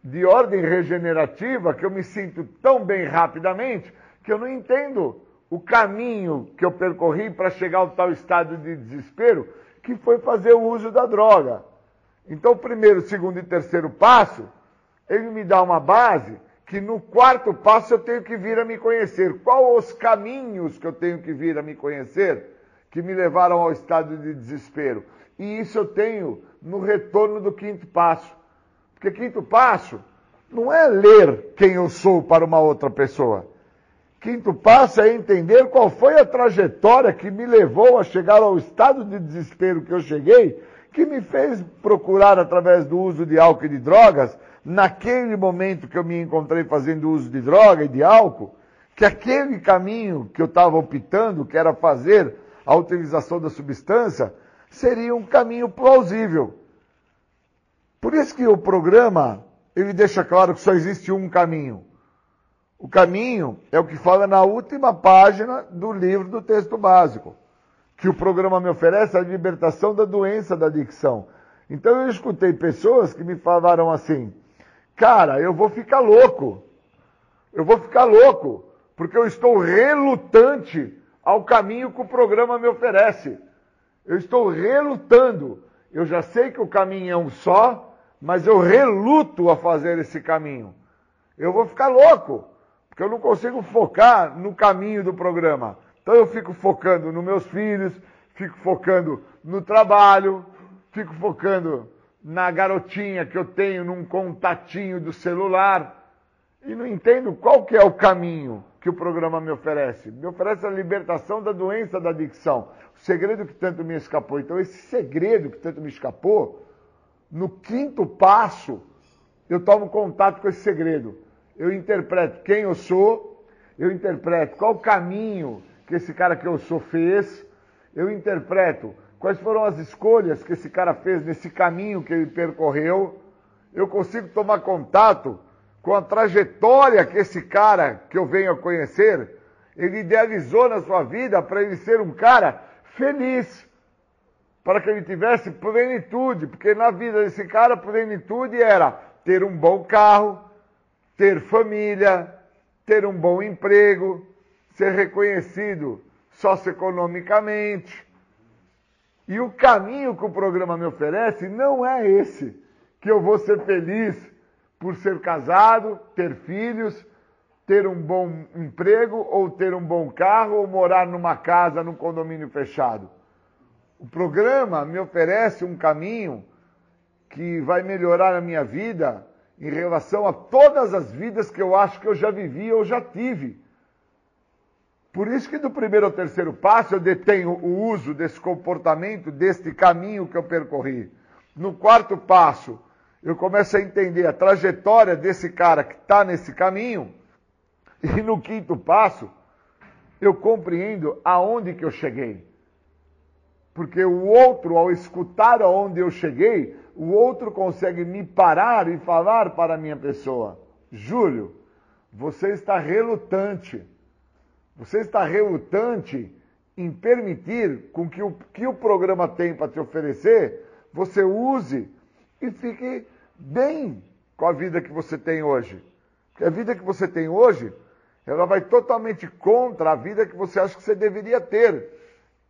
de ordem regenerativa, que eu me sinto tão bem rapidamente, que eu não entendo o caminho que eu percorri para chegar ao tal estado de desespero, que foi fazer o uso da droga. Então, o primeiro, segundo e terceiro passo, ele me dá uma base que no quarto passo eu tenho que vir a me conhecer. Quais os caminhos que eu tenho que vir a me conhecer que me levaram ao estado de desespero? E isso eu tenho no retorno do quinto passo. Porque quinto passo não é ler quem eu sou para uma outra pessoa. Quinto passo é entender qual foi a trajetória que me levou a chegar ao estado de desespero que eu cheguei, que me fez procurar através do uso de álcool e de drogas, naquele momento que eu me encontrei fazendo uso de droga e de álcool, que aquele caminho que eu estava optando, que era fazer a utilização da substância, seria um caminho plausível. Por isso que o programa, ele deixa claro que só existe um caminho. O caminho é o que fala na última página do livro do texto básico, que o programa me oferece a libertação da doença da adicção. Então eu escutei pessoas que me falaram assim: "Cara, eu vou ficar louco. Eu vou ficar louco, porque eu estou relutante ao caminho que o programa me oferece. Eu estou relutando. Eu já sei que o caminho é um só, mas eu reluto a fazer esse caminho. Eu vou ficar louco. Porque eu não consigo focar no caminho do programa. Então eu fico focando nos meus filhos, fico focando no trabalho, fico focando na garotinha que eu tenho num contatinho do celular e não entendo qual que é o caminho que o programa me oferece. Me oferece a libertação da doença da adicção. O segredo que tanto me escapou. Então esse segredo que tanto me escapou, no quinto passo, eu tomo contato com esse segredo. Eu interpreto quem eu sou, eu interpreto qual o caminho que esse cara que eu sou fez, eu interpreto quais foram as escolhas que esse cara fez nesse caminho que ele percorreu, eu consigo tomar contato com a trajetória que esse cara que eu venho a conhecer, ele idealizou na sua vida para ele ser um cara feliz, para que ele tivesse plenitude, porque na vida desse cara plenitude era ter um bom carro, ter família, ter um bom emprego, ser reconhecido socioeconomicamente. E o caminho que o programa me oferece não é esse, que eu vou ser feliz por ser casado, ter filhos, ter um bom emprego, ou ter um bom carro, ou morar numa casa, num condomínio fechado. O programa me oferece um caminho que vai melhorar a minha vida em relação a todas as vidas que eu acho que eu já vivi ou já tive. Por isso que do primeiro ao terceiro passo eu detenho o uso desse comportamento, deste caminho que eu percorri. No quarto passo, eu começo a entender a trajetória desse cara que está nesse caminho. E no quinto passo, eu compreendo aonde que eu cheguei. Porque o outro, ao escutar aonde eu cheguei, o outro consegue me parar e falar para a minha pessoa: Júlio, você está relutante. Você está relutante em permitir com que o que o programa tem para te oferecer, você use e fique bem com a vida que você tem hoje. Porque a vida que você tem hoje, ela vai totalmente contra a vida que você acha que você deveria ter,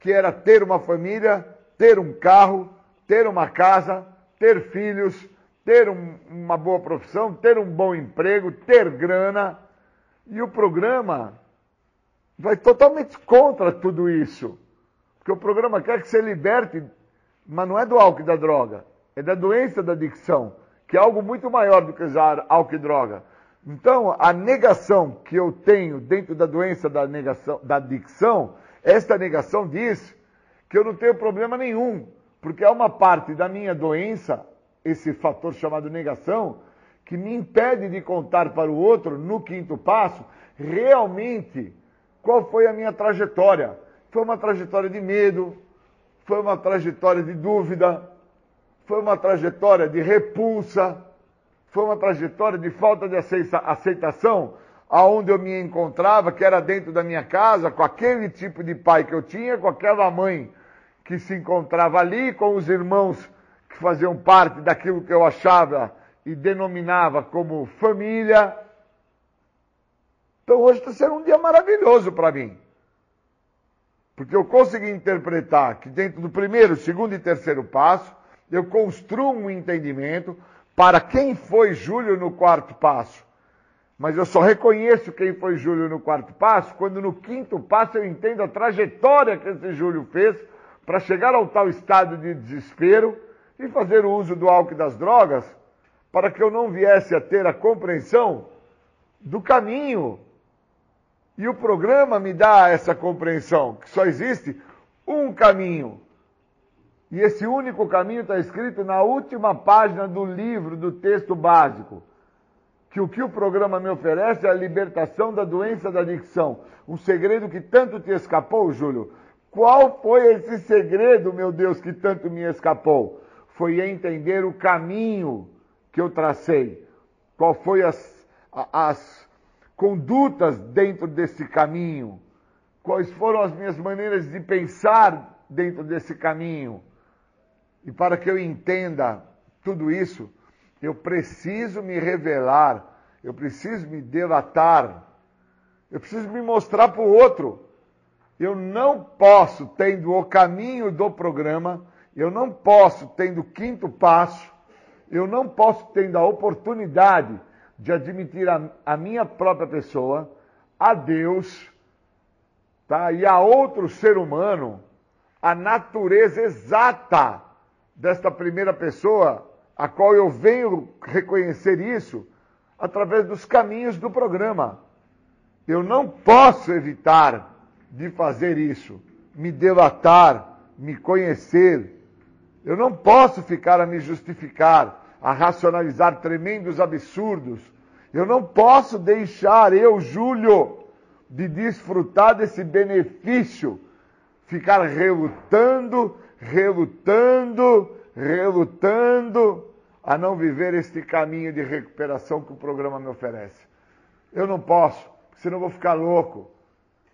que era ter uma família, ter um carro, ter uma casa, ter filhos, ter um, uma boa profissão, ter um bom emprego, ter grana. E o programa vai totalmente contra tudo isso. Porque o programa quer que você liberte, mas não é do álcool e da droga, é da doença da adicção, que é algo muito maior do que usar álcool e droga. Então, a negação que eu tenho dentro da doença da, negação, da adicção, esta negação diz que eu não tenho problema nenhum, porque é uma parte da minha doença, esse fator chamado negação, que me impede de contar para o outro, no quinto passo, realmente qual foi a minha trajetória. Foi uma trajetória de medo, foi uma trajetória de dúvida, foi uma trajetória de repulsa, foi uma trajetória de falta de aceitação aonde eu me encontrava, que era dentro da minha casa, com aquele tipo de pai que eu tinha, com aquela mãe que se encontrava ali, com os irmãos que faziam parte daquilo que eu achava e denominava como família. Então hoje está sendo um dia maravilhoso para mim. Porque eu consegui interpretar que dentro do primeiro, segundo e terceiro passo, eu construo um entendimento para quem foi Júlio no quarto passo. Mas eu só reconheço quem foi Júlio no quarto passo quando no quinto passo eu entendo a trajetória que esse Júlio fez para chegar ao tal estado de desespero e fazer o uso do álcool e das drogas para que eu não viesse a ter a compreensão do caminho. E o programa me dá essa compreensão, que só existe um caminho. E esse único caminho está escrito na última página do livro, do texto básico. Que o que o programa me oferece é a libertação da doença da adicção. Um segredo que tanto te escapou, Júlio. Qual foi esse segredo, meu Deus, que tanto me escapou? Foi entender o caminho que eu tracei. Qual foi as, as condutas dentro desse caminho? Quais foram as minhas maneiras de pensar dentro desse caminho? E para que eu entenda tudo isso, eu preciso me revelar, eu preciso me delatar, eu preciso me mostrar para o outro. Eu não posso, tendo o caminho do programa, eu não posso, tendo o quinto passo, eu não posso, tendo a oportunidade de admitir a, a minha própria pessoa, a Deus, tá? e a outro ser humano, a natureza exata desta primeira pessoa, a qual eu venho reconhecer isso através dos caminhos do programa. Eu não posso evitar de fazer isso, me delatar, me conhecer. Eu não posso ficar a me justificar, a racionalizar tremendos absurdos. Eu não posso deixar eu, Júlio, de desfrutar desse benefício, ficar relutando, relutando, relutando a não viver este caminho de recuperação que o programa me oferece. Eu não posso, senão eu vou ficar louco.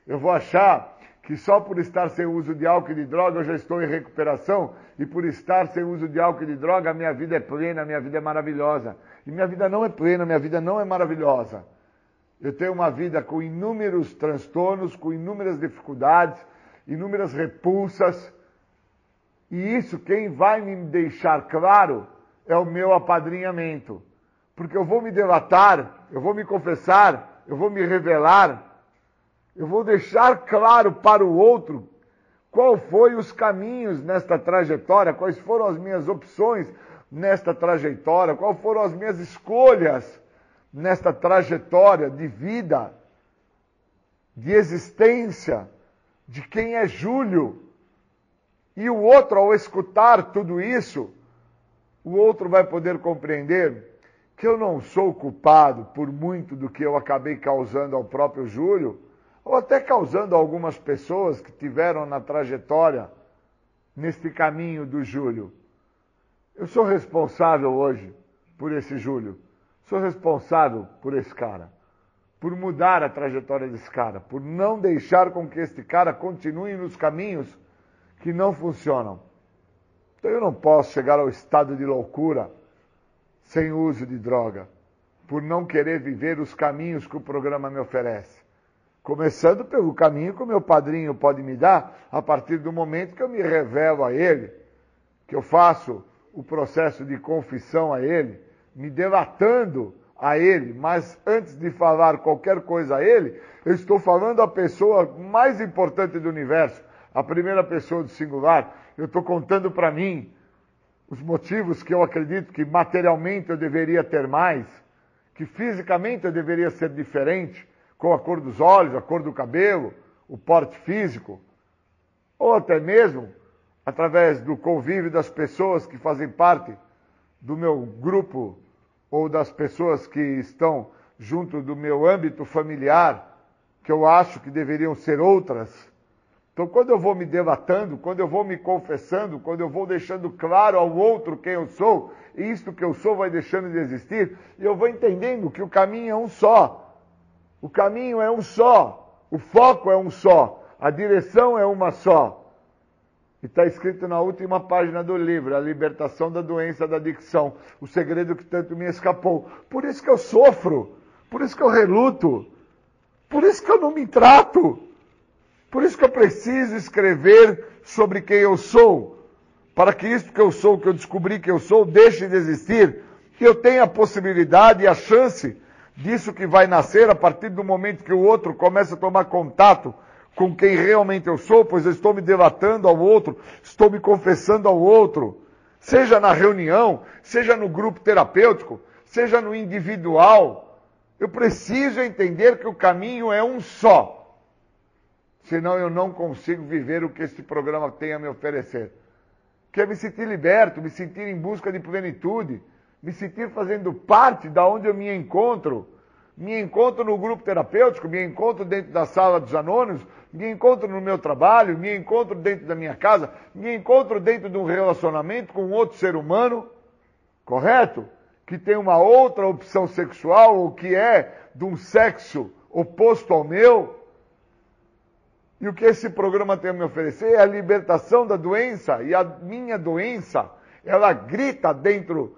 Eu vou achar que só por estar sem uso de álcool e de droga eu já estou em recuperação e por estar sem uso de álcool e de droga a minha vida é plena, a minha vida é maravilhosa. E minha vida não é plena, minha vida não é maravilhosa. Eu tenho uma vida com inúmeros transtornos, com inúmeras dificuldades, inúmeras repulsas. E isso quem vai me deixar claro é o meu apadrinhamento. Porque eu vou me delatar, eu vou me confessar, eu vou me revelar eu vou deixar claro para o outro qual foi os caminhos nesta trajetória, quais foram as minhas opções nesta trajetória, quais foram as minhas escolhas nesta trajetória de vida, de existência, de quem é Júlio. E o outro, ao escutar tudo isso, o outro vai poder compreender que eu não sou culpado por muito do que eu acabei causando ao próprio Júlio, ou até causando a algumas pessoas que tiveram na trajetória neste caminho do Júlio. Eu sou responsável hoje por esse Júlio. Sou responsável por esse cara. Por mudar a trajetória desse cara. Por não deixar com que este cara continue nos caminhos que não funcionam. Então eu não posso chegar ao estado de loucura sem uso de droga. Por não querer viver os caminhos que o programa me oferece. Começando pelo caminho que o meu padrinho pode me dar a partir do momento que eu me revelo a ele, que eu faço o processo de confissão a ele, me delatando a ele, mas antes de falar qualquer coisa a ele, eu estou falando a pessoa mais importante do universo, a primeira pessoa do singular. Eu estou contando para mim os motivos que eu acredito que materialmente eu deveria ter mais, que fisicamente eu deveria ser diferente, com a cor dos olhos, a cor do cabelo, o porte físico, ou até mesmo através do convívio das pessoas que fazem parte do meu grupo ou das pessoas que estão junto do meu âmbito familiar, que eu acho que deveriam ser outras. Então, quando eu vou me debatando, quando eu vou me confessando, quando eu vou deixando claro ao outro quem eu sou, e isto que eu sou vai deixando de existir, e eu vou entendendo que o caminho é um só. O caminho é um só, o foco é um só, a direção é uma só. E está escrito na última página do livro, a libertação da doença da adicção, o segredo que tanto me escapou. Por isso que eu sofro, por isso que eu reluto, por isso que eu não me trato, por isso que eu preciso escrever sobre quem eu sou, para que isso que eu sou, que eu descobri que eu sou, deixe de existir, que eu tenha a possibilidade e a chance disso que vai nascer a partir do momento que o outro começa a tomar contato com quem realmente eu sou, pois eu estou me delatando ao outro, estou me confessando ao outro, seja na reunião, seja no grupo terapêutico, seja no individual. Eu preciso entender que o caminho é um só. Senão eu não consigo viver o que este programa tem a me oferecer. Que é me sentir liberto, me sentir em busca de plenitude, me sentir fazendo parte da onde eu me encontro. Me encontro no grupo terapêutico, me encontro dentro da sala dos anônimos, me encontro no meu trabalho, me encontro dentro da minha casa, me encontro dentro de um relacionamento com outro ser humano, correto? Que tem uma outra opção sexual ou que é de um sexo oposto ao meu. E o que esse programa tem a me oferecer é a libertação da doença. E a minha doença, ela grita dentro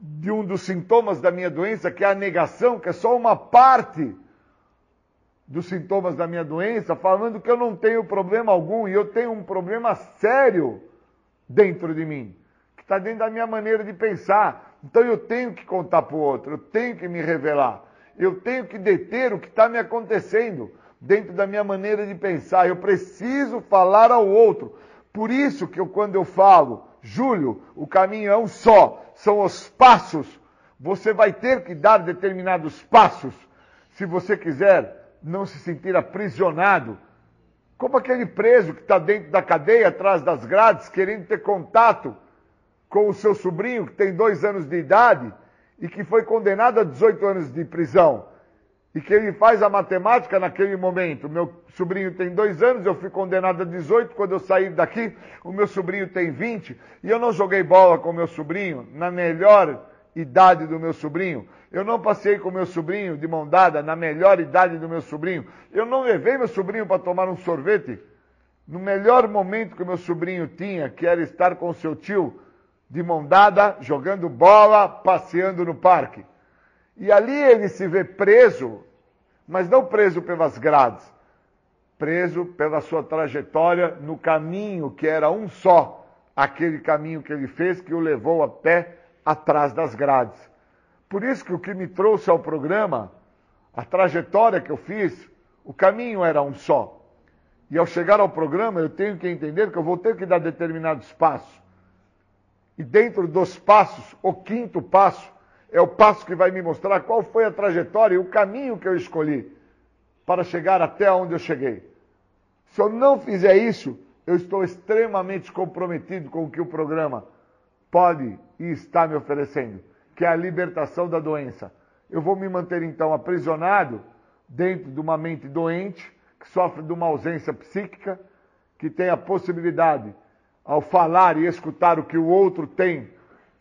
de um dos sintomas da minha doença, que é a negação, que é só uma parte dos sintomas da minha doença, falando que eu não tenho problema algum e eu tenho um problema sério dentro de mim, que está dentro da minha maneira de pensar. Então eu tenho que contar para o outro, eu tenho que me revelar, eu tenho que deter o que está me acontecendo dentro da minha maneira de pensar. Eu preciso falar ao outro. Por isso que eu, quando eu falo, Júlio, o caminho é um só, são os passos. Você vai ter que dar determinados passos se você quiser não se sentir aprisionado. Como aquele preso que está dentro da cadeia, atrás das grades, querendo ter contato com o seu sobrinho, que tem dois anos de idade e que foi condenado a 18 anos de prisão e que ele faz a matemática naquele momento. Meu sobrinho tem dois anos, eu fui condenado a 18, quando eu saí daqui, o meu sobrinho tem 20, e eu não joguei bola com meu sobrinho na melhor idade do meu sobrinho. Eu não passei com meu sobrinho de mão dada na melhor idade do meu sobrinho. Eu não levei meu sobrinho para tomar um sorvete no melhor momento que meu sobrinho tinha, que era estar com seu tio de mão dada, jogando bola, passeando no parque. E ali ele se vê preso, mas não preso pelas grades, preso pela sua trajetória no caminho que era um só, aquele caminho que ele fez que o levou até atrás das grades. Por isso que o que me trouxe ao programa, a trajetória que eu fiz, o caminho era um só. E ao chegar ao programa, eu tenho que entender que eu vou ter que dar determinados passos. E dentro dos passos, o quinto passo é o passo que vai me mostrar qual foi a trajetória e o caminho que eu escolhi para chegar até onde eu cheguei. Se eu não fizer isso, eu estou extremamente comprometido com o que o programa pode e está me oferecendo, que é a libertação da doença. Eu vou me manter então aprisionado dentro de uma mente doente, que sofre de uma ausência psíquica, que tem a possibilidade, ao falar e escutar o que o outro tem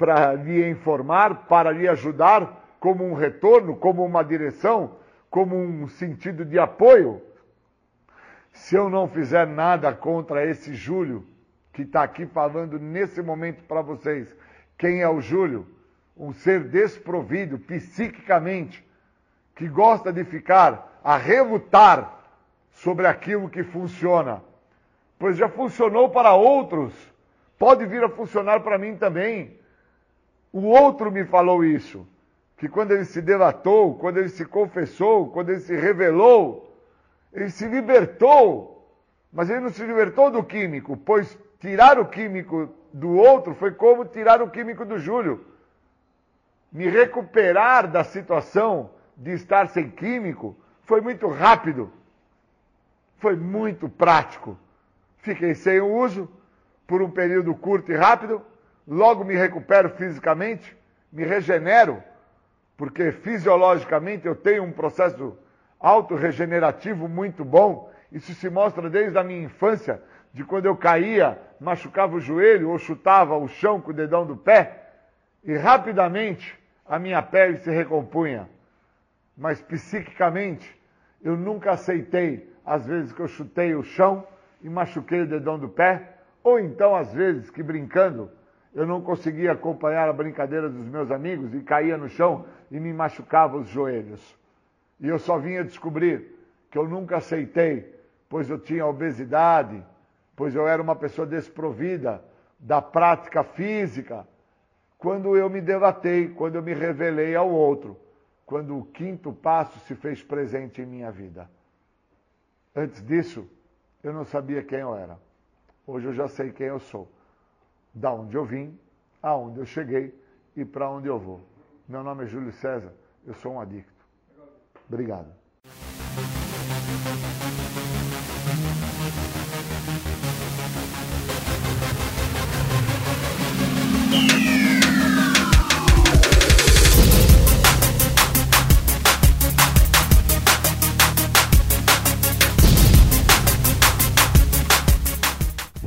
para lhe informar, para lhe ajudar, como um retorno, como uma direção, como um sentido de apoio. Se eu não fizer nada contra esse Júlio, que está aqui falando nesse momento para vocês, quem é o Júlio? Um ser desprovido psiquicamente, que gosta de ficar a relutar sobre aquilo que funciona. Pois já funcionou para outros, pode vir a funcionar para mim também. O outro me falou isso, que quando ele se delatou, quando ele se confessou, quando ele se revelou, ele se libertou. Mas ele não se libertou do químico, pois tirar o químico do outro foi como tirar o químico do Júlio. Me recuperar da situação de estar sem químico foi muito rápido, foi muito prático. Fiquei sem o uso por um período curto e rápido, logo me recupero fisicamente, me regenero, porque fisiologicamente eu tenho um processo autorregenerativo muito bom. Isso se mostra desde a minha infância, de quando eu caía, machucava o joelho ou chutava o chão com o dedão do pé, e rapidamente a minha pele se recompunha. Mas psiquicamente, eu nunca aceitei as vezes que eu chutei o chão e machuquei o dedão do pé, ou então às vezes que brincando eu não conseguia acompanhar a brincadeira dos meus amigos e caía no chão e me machucava os joelhos. E eu só vinha descobrir que eu nunca aceitei, pois eu tinha obesidade, pois eu era uma pessoa desprovida da prática física, quando eu me debatei, quando eu me revelei ao outro, quando o quinto passo se fez presente em minha vida. Antes disso, eu não sabia quem eu era. Hoje eu já sei quem eu sou. Da onde eu vim, aonde eu cheguei e para onde eu vou. Meu nome é Júlio César, eu sou um adicto. Obrigado.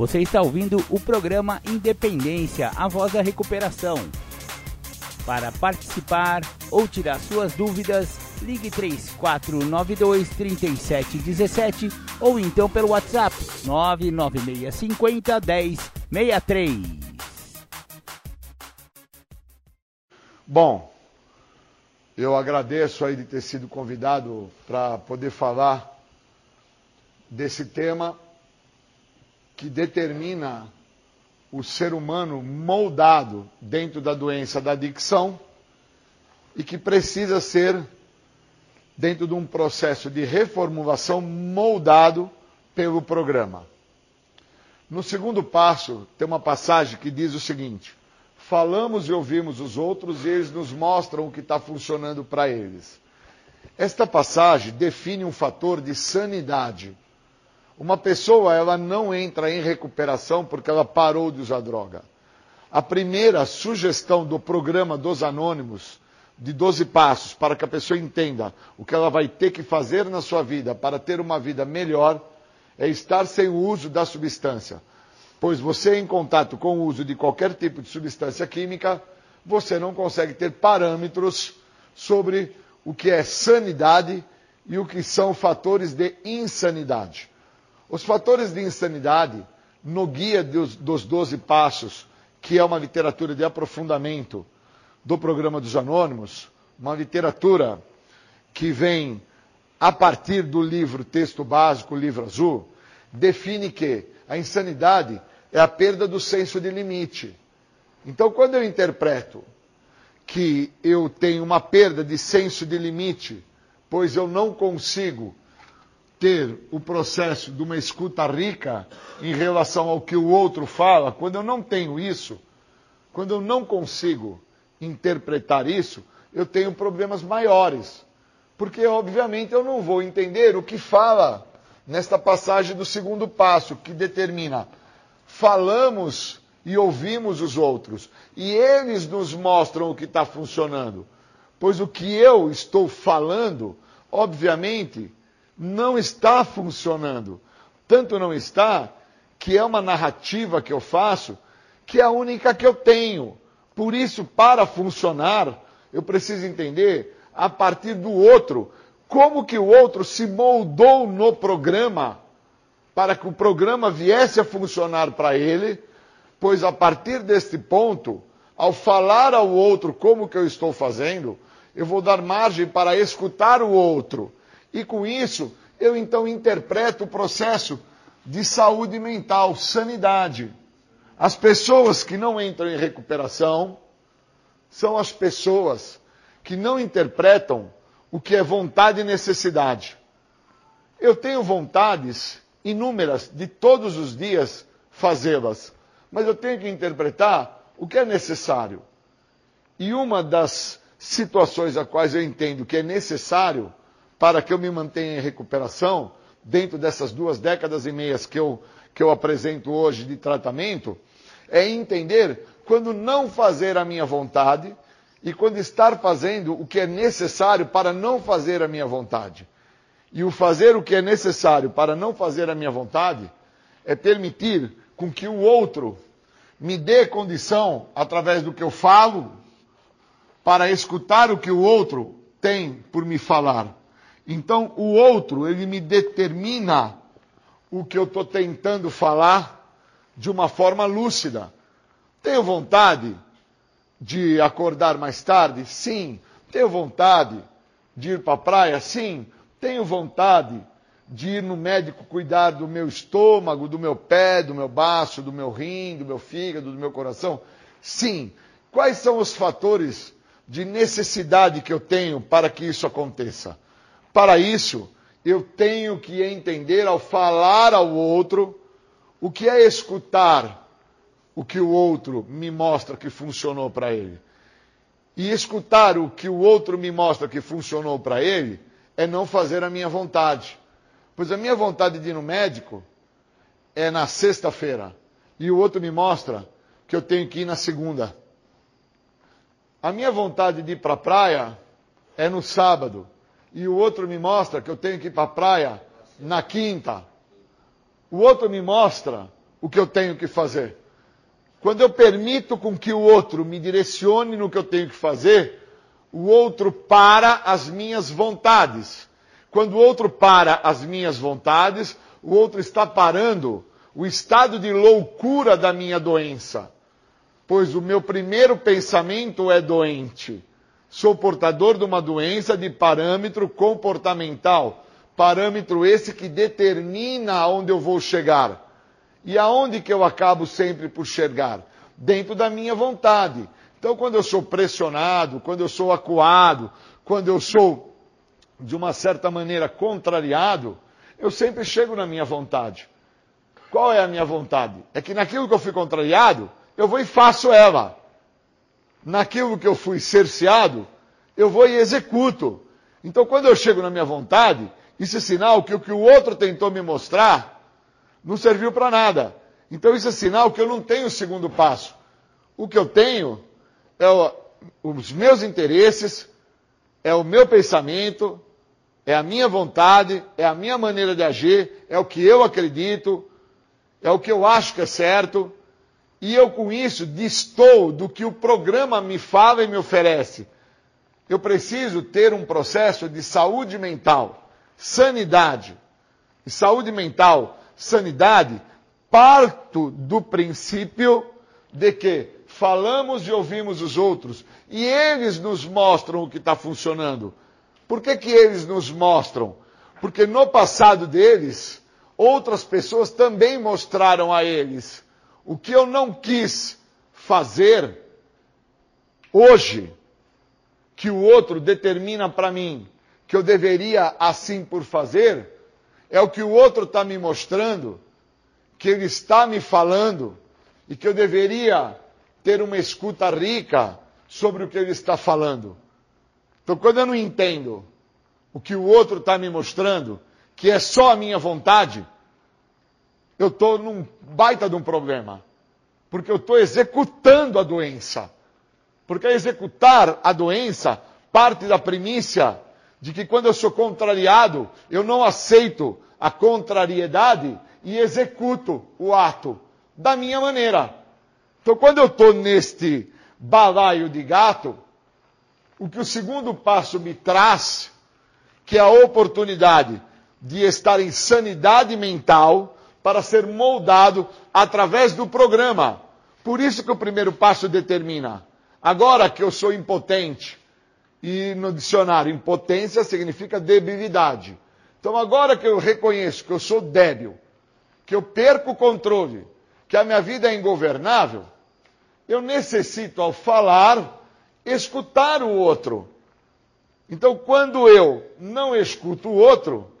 Você está ouvindo o programa Independência, a voz da recuperação. Para participar ou tirar suas dúvidas, ligue 3492 3717 ou então pelo WhatsApp 99650 1063. Bom, eu agradeço aí de ter sido convidado para poder falar desse tema que determina o ser humano moldado dentro da doença da adicção e que precisa ser, dentro de um processo de reformulação, moldado pelo programa. No segundo passo, tem uma passagem que diz o seguinte: falamos e ouvimos os outros e eles nos mostram o que está funcionando para eles. Esta passagem define um fator de sanidade uma pessoa, ela não entra em recuperação porque ela parou de usar droga. A primeira sugestão do programa dos anônimos, de 12 passos, para que a pessoa entenda o que ela vai ter que fazer na sua vida para ter uma vida melhor, é estar sem o uso da substância. Pois você, em contato com o uso de qualquer tipo de substância química, você não consegue ter parâmetros sobre o que é sanidade e o que são fatores de insanidade. Os fatores de insanidade, no guia dos, 12 passos, que é uma literatura de aprofundamento do programa dos anônimos, uma literatura que vem a partir do livro Texto Básico, Livro Azul, define que a insanidade é a perda do senso de limite. Então, quando eu interpreto que eu tenho uma perda de senso de limite, pois eu não consigo ter o processo de uma escuta rica em relação ao que o outro fala, quando eu não tenho isso, quando eu não consigo interpretar isso, eu tenho problemas maiores. Porque, obviamente, eu não vou entender o que fala nesta passagem do segundo passo, que determina: falamos e ouvimos os outros. E eles nos mostram o que está funcionando. Pois o que eu estou falando, obviamente, não está funcionando. Tanto não está que é uma narrativa que eu faço que é a única que eu tenho. Por isso, para funcionar, eu preciso entender a partir do outro como que o outro se moldou no programa para que o programa viesse a funcionar para ele, pois a partir deste ponto, ao falar ao outro como que eu estou fazendo, eu vou dar margem para escutar o outro. E com isso, eu então interpreto o processo de saúde mental, sanidade. As pessoas que não entram em recuperação são as pessoas que não interpretam o que é vontade e necessidade. Eu tenho vontades inúmeras de todos os dias fazê-las, mas eu tenho que interpretar o que é necessário. E uma das situações a quais eu entendo que é necessário para que eu me mantenha em recuperação, dentro dessas duas décadas e meias que eu, que eu apresento hoje de tratamento, é entender quando não fazer a minha vontade e quando estar fazendo o que é necessário para não fazer a minha vontade. E o fazer o que é necessário para não fazer a minha vontade é permitir com que o outro me dê condição, através do que eu falo, para escutar o que o outro tem por me falar. Então, o outro, ele me determina o que eu estou tentando falar de uma forma lúcida. Tenho vontade de acordar mais tarde? Sim. Tenho vontade de ir para a praia? Sim. Tenho vontade de ir no médico cuidar do meu estômago, do meu pé, do meu baço, do meu rim, do meu fígado, do meu coração? Sim. Quais são os fatores de necessidade que eu tenho para que isso aconteça? Para isso, eu tenho que entender ao falar ao outro o que é escutar o que o outro me mostra que funcionou para ele. E escutar o que o outro me mostra que funcionou para ele é não fazer a minha vontade. Pois a minha vontade de ir no médico é na sexta-feira. E o outro me mostra que eu tenho que ir na segunda. A minha vontade de ir para a praia é no sábado. E o outro me mostra que eu tenho que ir para a praia na quinta. O outro me mostra o que eu tenho que fazer. Quando eu permito com que o outro me direcione no que eu tenho que fazer, o outro para as minhas vontades. Quando o outro para as minhas vontades, o outro está parando o estado de loucura da minha doença. Pois o meu primeiro pensamento é doente. Sou portador de uma doença de parâmetro comportamental. Parâmetro esse que determina aonde eu vou chegar. E aonde que eu acabo sempre por chegar? Dentro da minha vontade. Então, quando eu sou pressionado, quando eu sou acuado, quando eu sou, de uma certa maneira, contrariado, eu sempre chego na minha vontade. Qual é a minha vontade? É que naquilo que eu fui contrariado, eu vou e faço ela. Naquilo que eu fui cerceado, eu vou e executo. Então, quando eu chego na minha vontade, isso é sinal que o que o outro tentou me mostrar não serviu para nada. Então isso é sinal que eu não tenho o segundo passo. O que eu tenho é o, os meus interesses, é o meu pensamento, é a minha vontade, é a minha maneira de agir, é o que eu acredito, é o que eu acho que é certo. E eu com isso distou do que o programa me fala e me oferece. Eu preciso ter um processo de saúde mental, sanidade. E saúde mental sanidade, parto do princípio de que falamos e ouvimos os outros e eles nos mostram o que está funcionando. Por que, que eles nos mostram? Porque no passado deles, outras pessoas também mostraram a eles. O que eu não quis fazer hoje, que o outro determina para mim que eu deveria assim por fazer, é o que o outro está me mostrando, que ele está me falando, e que eu deveria ter uma escuta rica sobre o que ele está falando. Então, quando eu não entendo o que o outro está me mostrando, que é só a minha vontade, eu estou num baita de um problema. porque eu estou executando a doença. Porque executar a doença parte da primícia de que quando eu sou contrariado, eu não aceito a contrariedade e executo o ato da minha maneira. Então, quando eu estou neste balaio de gato, o que o segundo passo me traz, que é a oportunidade de estar em sanidade mental para ser moldado através do programa. Por isso que o primeiro passo determina. Agora que eu sou impotente, e no dicionário, impotência significa debilidade. Então, agora que eu reconheço que eu sou débil, que eu perco o controle, que a minha vida é ingovernável, eu necessito, ao falar, escutar o outro. Então, quando eu não escuto o outro,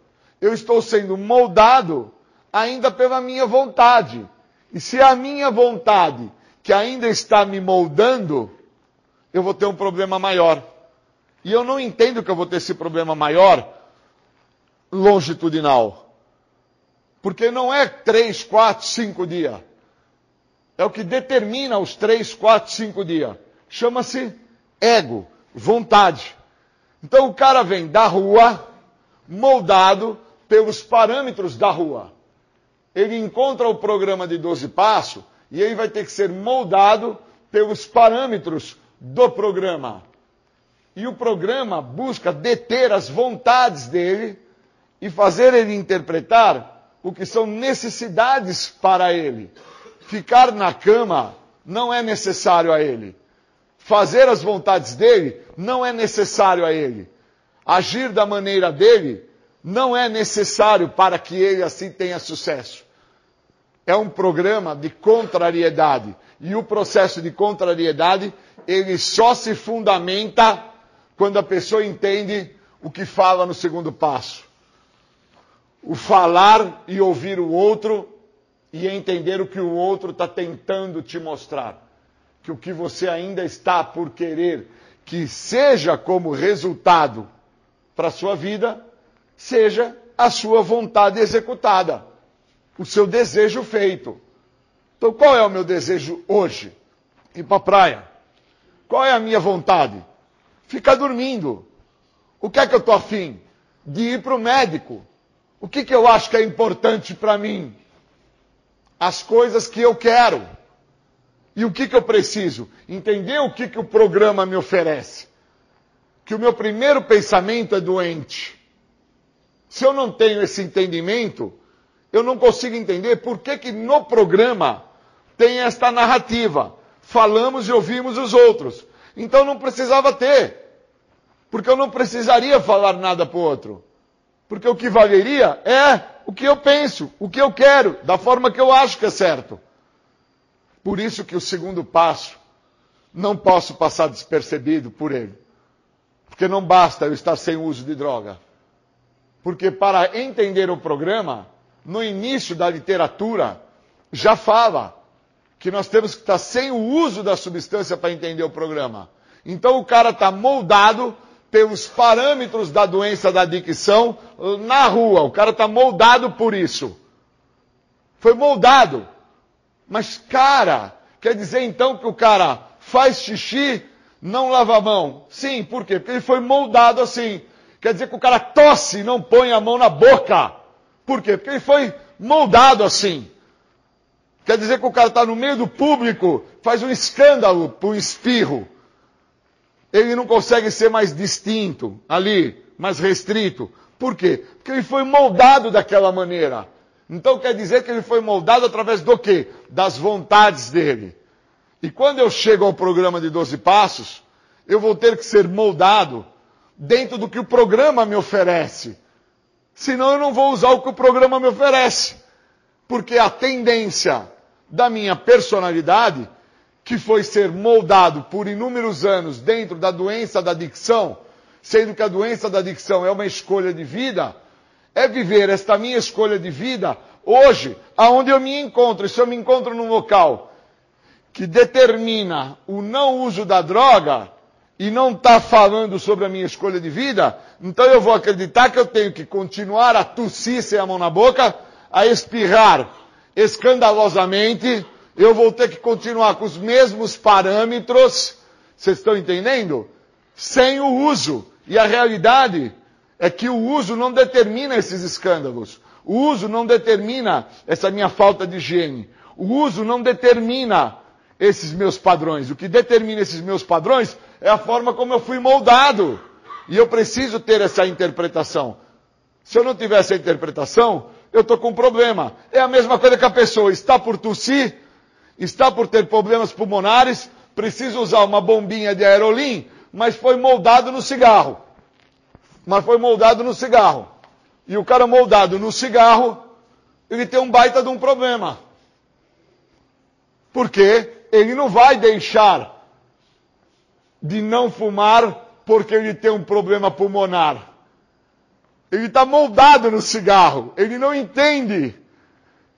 eu estou sendo moldado ainda pela minha vontade. E se é a minha vontade que ainda está me moldando, eu vou ter um problema maior. E eu não entendo que eu vou ter esse problema maior longitudinal. Porque não é três, quatro, cinco dias. É o que determina os três, quatro, cinco dias. Chama-se ego, vontade. Então o cara vem da rua, moldado pelos parâmetros da rua. Ele encontra o programa de 12 passos e ele vai ter que ser moldado pelos parâmetros do programa. E o programa busca deter as vontades dele e fazer ele interpretar o que são necessidades para ele. Ficar na cama não é necessário a ele. Fazer as vontades dele não é necessário a ele. Agir da maneira dele não é necessário para que ele assim tenha sucesso. É um programa de contrariedade. E o processo de contrariedade, ele só se fundamenta quando a pessoa entende o que fala no segundo passo. O falar e ouvir o outro e entender o que o outro está tentando te mostrar. Que o que você ainda está por querer que seja como resultado para a sua vida, seja a sua vontade executada, o seu desejo feito. Então, qual é o meu desejo hoje? Ir para a praia. Qual é a minha vontade? ficar dormindo. O que é que eu estou afim? De ir para o médico. O que, que eu acho que é importante para mim? As coisas que eu quero. E o que, que eu preciso? Entender o que, que o programa me oferece. Que o meu primeiro pensamento é doente. Se eu não tenho esse entendimento, eu não consigo entender por que, que no programa tem esta narrativa. Falamos e ouvimos os outros. Então não precisava ter. Porque eu não precisaria falar nada para o outro. Porque o que valeria é o que eu penso, o que eu quero, da forma que eu acho que é certo. Por isso que o segundo passo não posso passar despercebido por ele. Porque não basta eu estar sem uso de droga. Porque para entender o programa, no início da literatura, já fala que nós temos que estar sem o uso da substância para entender o programa. Então o cara está moldado pelos parâmetros da doença da adicção na rua. O cara está moldado por isso. Foi moldado. Mas, cara, quer dizer então que o cara faz xixi, não lava a mão? Sim, por quê? Porque ele foi moldado assim. Quer dizer que o cara tosse e não põe a mão na boca. Por quê? Porque ele foi moldado assim. Quer dizer que o cara está no meio do público, faz um escândalo um espirro. Ele não consegue ser mais distinto ali, mais restrito. Por quê? Porque ele foi moldado daquela maneira. Então quer dizer que ele foi moldado através do quê? Das vontades dele. E quando eu chego ao programa de 12 passos, eu vou ter que ser moldado dentro do que o programa me oferece. Senão eu não vou usar o que o programa me oferece. Porque a tendência da minha personalidade, que foi ser moldado por inúmeros anos dentro da doença da adicção, sendo que a doença da adicção é uma escolha de vida, é viver esta minha escolha de vida hoje, aonde eu me encontro. E se eu me encontro num local que determina o não uso da droga e não está falando sobre a minha escolha de vida, então eu vou acreditar que eu tenho que continuar a tossir sem a mão na boca, a espirrar escandalosamente eu vou ter que continuar com os mesmos parâmetros, vocês estão entendendo? Sem o uso. E a realidade é que o uso não determina esses escândalos. O uso não determina essa minha falta de higiene. O uso não determina esses meus padrões. O que determina esses meus padrões é a forma como eu fui moldado. E eu preciso ter essa interpretação. Se eu não tiver essa interpretação, eu estou com um problema. É a mesma coisa que a pessoa está por tossir, está por ter problemas pulmonares, precisa usar uma bombinha de aerolim, mas foi moldado no cigarro. Mas foi moldado no cigarro. E o cara moldado no cigarro, ele tem um baita de um problema. Porque ele não vai deixar de não fumar porque ele tem um problema pulmonar. Ele está moldado no cigarro. Ele não entende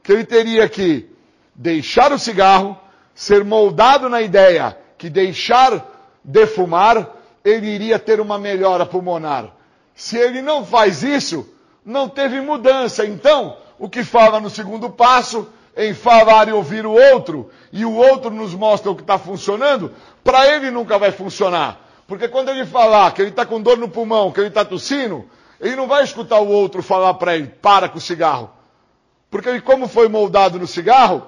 que ele teria que deixar o cigarro, ser moldado na ideia que deixar de fumar, ele iria ter uma melhora pulmonar. Se ele não faz isso, não teve mudança. Então, o que fala no segundo passo, em falar e ouvir o outro, e o outro nos mostra o que está funcionando, para ele nunca vai funcionar. Porque quando ele falar que ele está com dor no pulmão, que ele está tossindo, ele não vai escutar o outro falar para ele, para com o cigarro. Porque ele, como foi moldado no cigarro,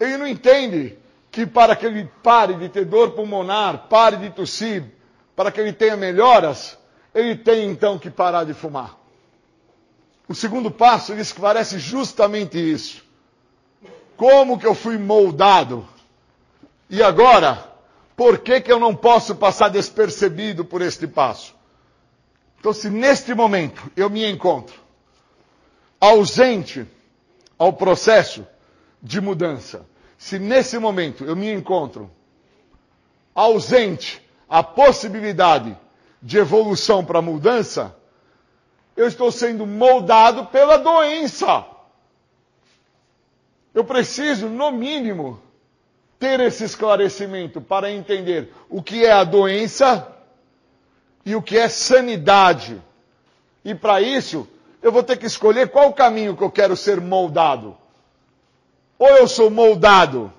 ele não entende que para que ele pare de ter dor pulmonar, pare de tossir, para que ele tenha melhoras, ele tem então que parar de fumar. O segundo passo, ele esclarece justamente isso. Como que eu fui moldado? E agora, por que que eu não posso passar despercebido por este passo? Então, se neste momento eu me encontro ausente ao processo de mudança, se nesse momento eu me encontro ausente à possibilidade de evolução para mudança, eu estou sendo moldado pela doença. Eu preciso, no mínimo, ter esse esclarecimento para entender o que é a doença e o que é sanidade. E para isso, eu vou ter que escolher qual caminho que eu quero ser moldado. Ou eu sou moldado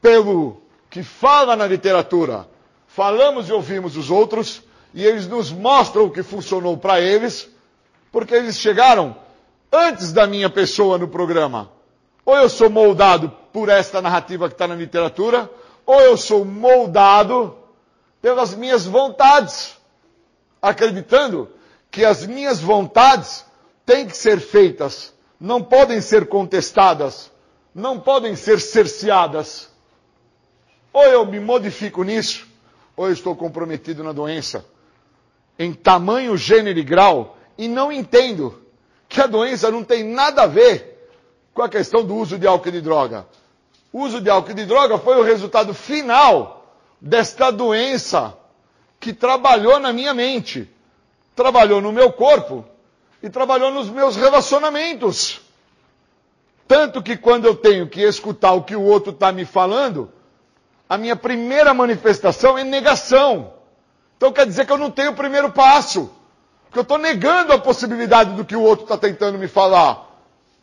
pelo que fala na literatura, falamos e ouvimos os outros, e eles nos mostram o que funcionou para eles, porque eles chegaram antes da minha pessoa no programa. Ou eu sou moldado por esta narrativa que está na literatura, ou eu sou moldado pelas minhas vontades acreditando que as minhas vontades têm que ser feitas, não podem ser contestadas, não podem ser cerceadas. Ou eu me modifico nisso, ou eu estou comprometido na doença, em tamanho, gênero e grau, e não entendo que a doença não tem nada a ver com a questão do uso de álcool e de droga. Uso de álcool e de droga foi o resultado final desta doença que trabalhou na minha mente, trabalhou no meu corpo e trabalhou nos meus relacionamentos. Tanto que quando eu tenho que escutar o que o outro está me falando, a minha primeira manifestação é negação. Então quer dizer que eu não tenho o primeiro passo. Porque eu estou negando a possibilidade do que o outro está tentando me falar.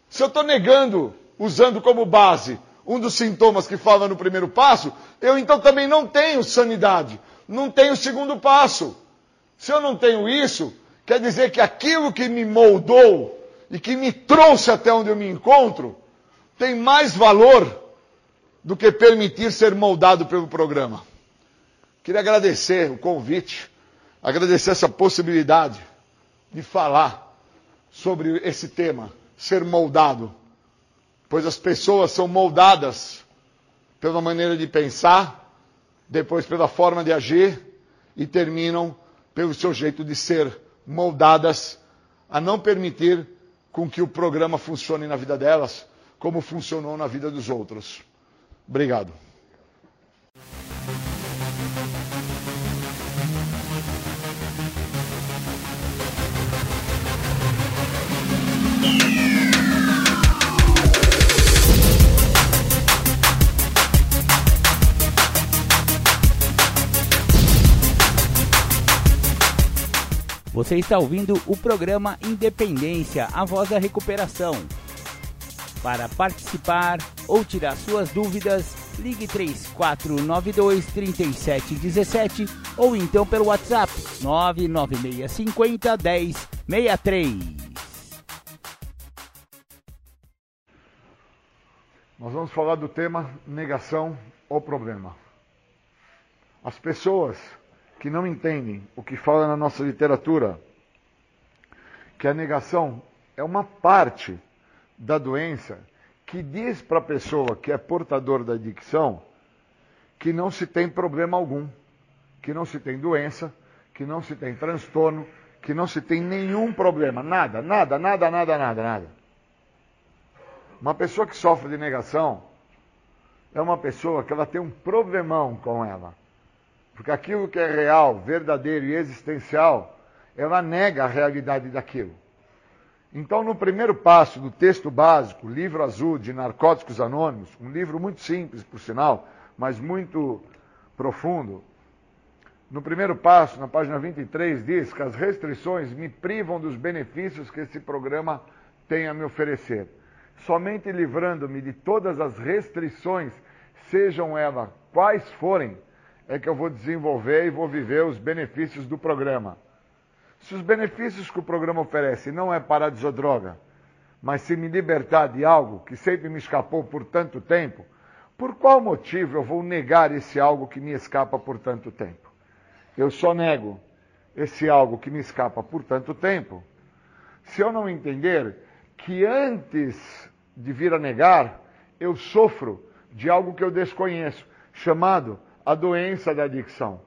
Se eu estou negando, usando como base um dos sintomas que fala no primeiro passo, eu então também não tenho sanidade não tenho segundo passo. Se eu não tenho isso, quer dizer que aquilo que me moldou e que me trouxe até onde eu me encontro tem mais valor do que permitir ser moldado pelo programa. Queria agradecer o convite, agradecer essa possibilidade de falar sobre esse tema, ser moldado. Pois as pessoas são moldadas pela maneira de pensar, depois pela forma de agir e terminam pelo seu jeito de ser moldadas a não permitir com que o programa funcione na vida delas como funcionou na vida dos outros. Obrigado. Você está ouvindo o programa Independência, a voz da recuperação. Para participar, ou tirar suas dúvidas, ligue 3492 3717 ou então pelo WhatsApp 99650 1063. Nós vamos falar do tema negação ou problema. As pessoas que não entendem o que fala na nossa literatura, que a negação é uma parte da doença que diz para a pessoa que é portador da adicção que não se tem problema algum, que não se tem doença, que não se tem transtorno, que não se tem nenhum problema, nada, nada, nada, nada, nada, nada. Uma pessoa que sofre de negação é uma pessoa que ela tem um problemão com ela. Porque aquilo que é real, verdadeiro e existencial, ela nega a realidade daquilo. Então, no primeiro passo do texto básico, livro azul de Narcóticos Anônimos, um livro muito simples, por sinal, mas muito profundo, no primeiro passo, na página 23, diz que as restrições me privam dos benefícios que esse programa tem a me oferecer. Somente livrando-me de todas as restrições, sejam elas quais forem, é que eu vou desenvolver e vou viver os benefícios do programa. Se os benefícios que o programa oferece não é usar droga, mas se me libertar de algo que sempre me escapou por tanto tempo, por qual motivo eu vou negar esse algo que me escapa por tanto tempo? Eu só nego esse algo que me escapa por tanto tempo se eu não entender que antes de vir a negar, eu sofro de algo que eu desconheço, chamado a doença da adicção.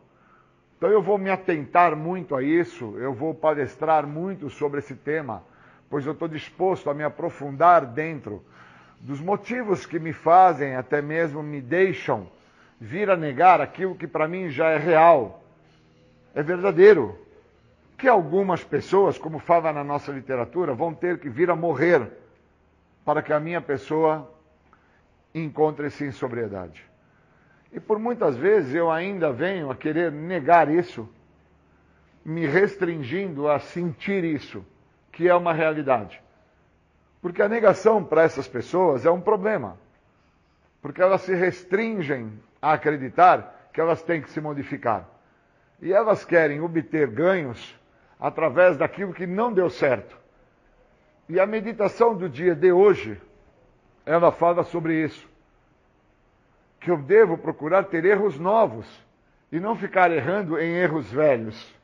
Então eu vou me atentar muito a isso, eu vou palestrar muito sobre esse tema, pois eu estou disposto a me aprofundar dentro dos motivos que me fazem, até mesmo me deixam vir a negar aquilo que para mim já é real, é verdadeiro. Que algumas pessoas, como fala na nossa literatura, vão ter que vir a morrer para que a minha pessoa encontre-se em sobriedade. E por muitas vezes eu ainda venho a querer negar isso, me restringindo a sentir isso, que é uma realidade. Porque a negação para essas pessoas é um problema. Porque elas se restringem a acreditar que elas têm que se modificar. E elas querem obter ganhos através daquilo que não deu certo. E a meditação do dia de hoje, ela fala sobre isso que eu devo procurar ter erros novos e não ficar errando em erros velhos.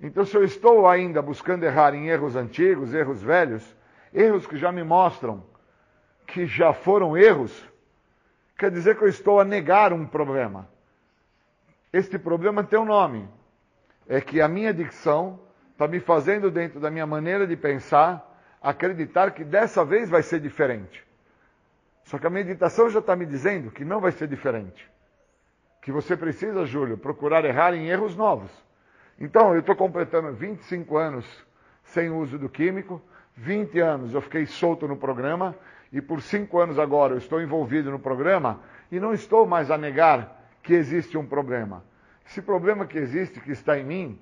Então, se eu estou ainda buscando errar em erros antigos, erros velhos, erros que já me mostram que já foram erros, quer dizer que eu estou a negar um problema. Este problema tem um nome. É que a minha dicção está me fazendo, dentro da minha maneira de pensar, acreditar que dessa vez vai ser diferente. Só que a meditação já está me dizendo que não vai ser diferente. Que você precisa, Júlio, procurar errar em erros novos. Então, eu estou completando 25 anos sem uso do químico, 20 anos eu fiquei solto no programa, e por 5 anos agora eu estou envolvido no programa e não estou mais a negar que existe um problema. Esse problema que existe, que está em mim,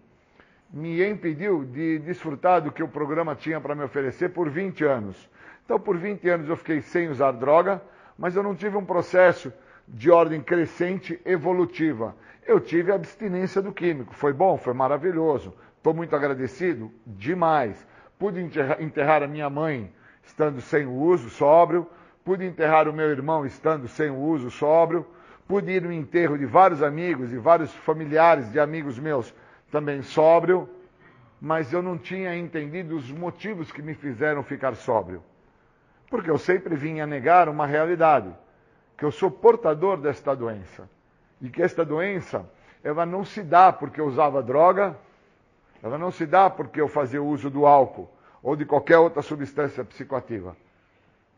me impediu de desfrutar do que o programa tinha para me oferecer por 20 anos. Então, por 20 anos eu fiquei sem usar droga, mas eu não tive um processo de ordem crescente evolutiva. Eu tive abstinência do químico. Foi bom? Foi maravilhoso. Estou muito agradecido? Demais. Pude enterrar, a minha mãe estando sem o uso, sóbrio. Pude enterrar o meu irmão estando sem o uso, sóbrio. Pude ir no enterro de vários amigos e vários familiares de amigos meus também sóbrio. Mas eu não tinha entendido os motivos que me fizeram ficar sóbrio. Porque eu sempre vinha negar uma realidade, que eu sou portador desta doença. E que esta doença, ela não se dá porque eu usava droga, ela não se dá porque eu fazia uso do álcool ou de qualquer outra substância psicoativa.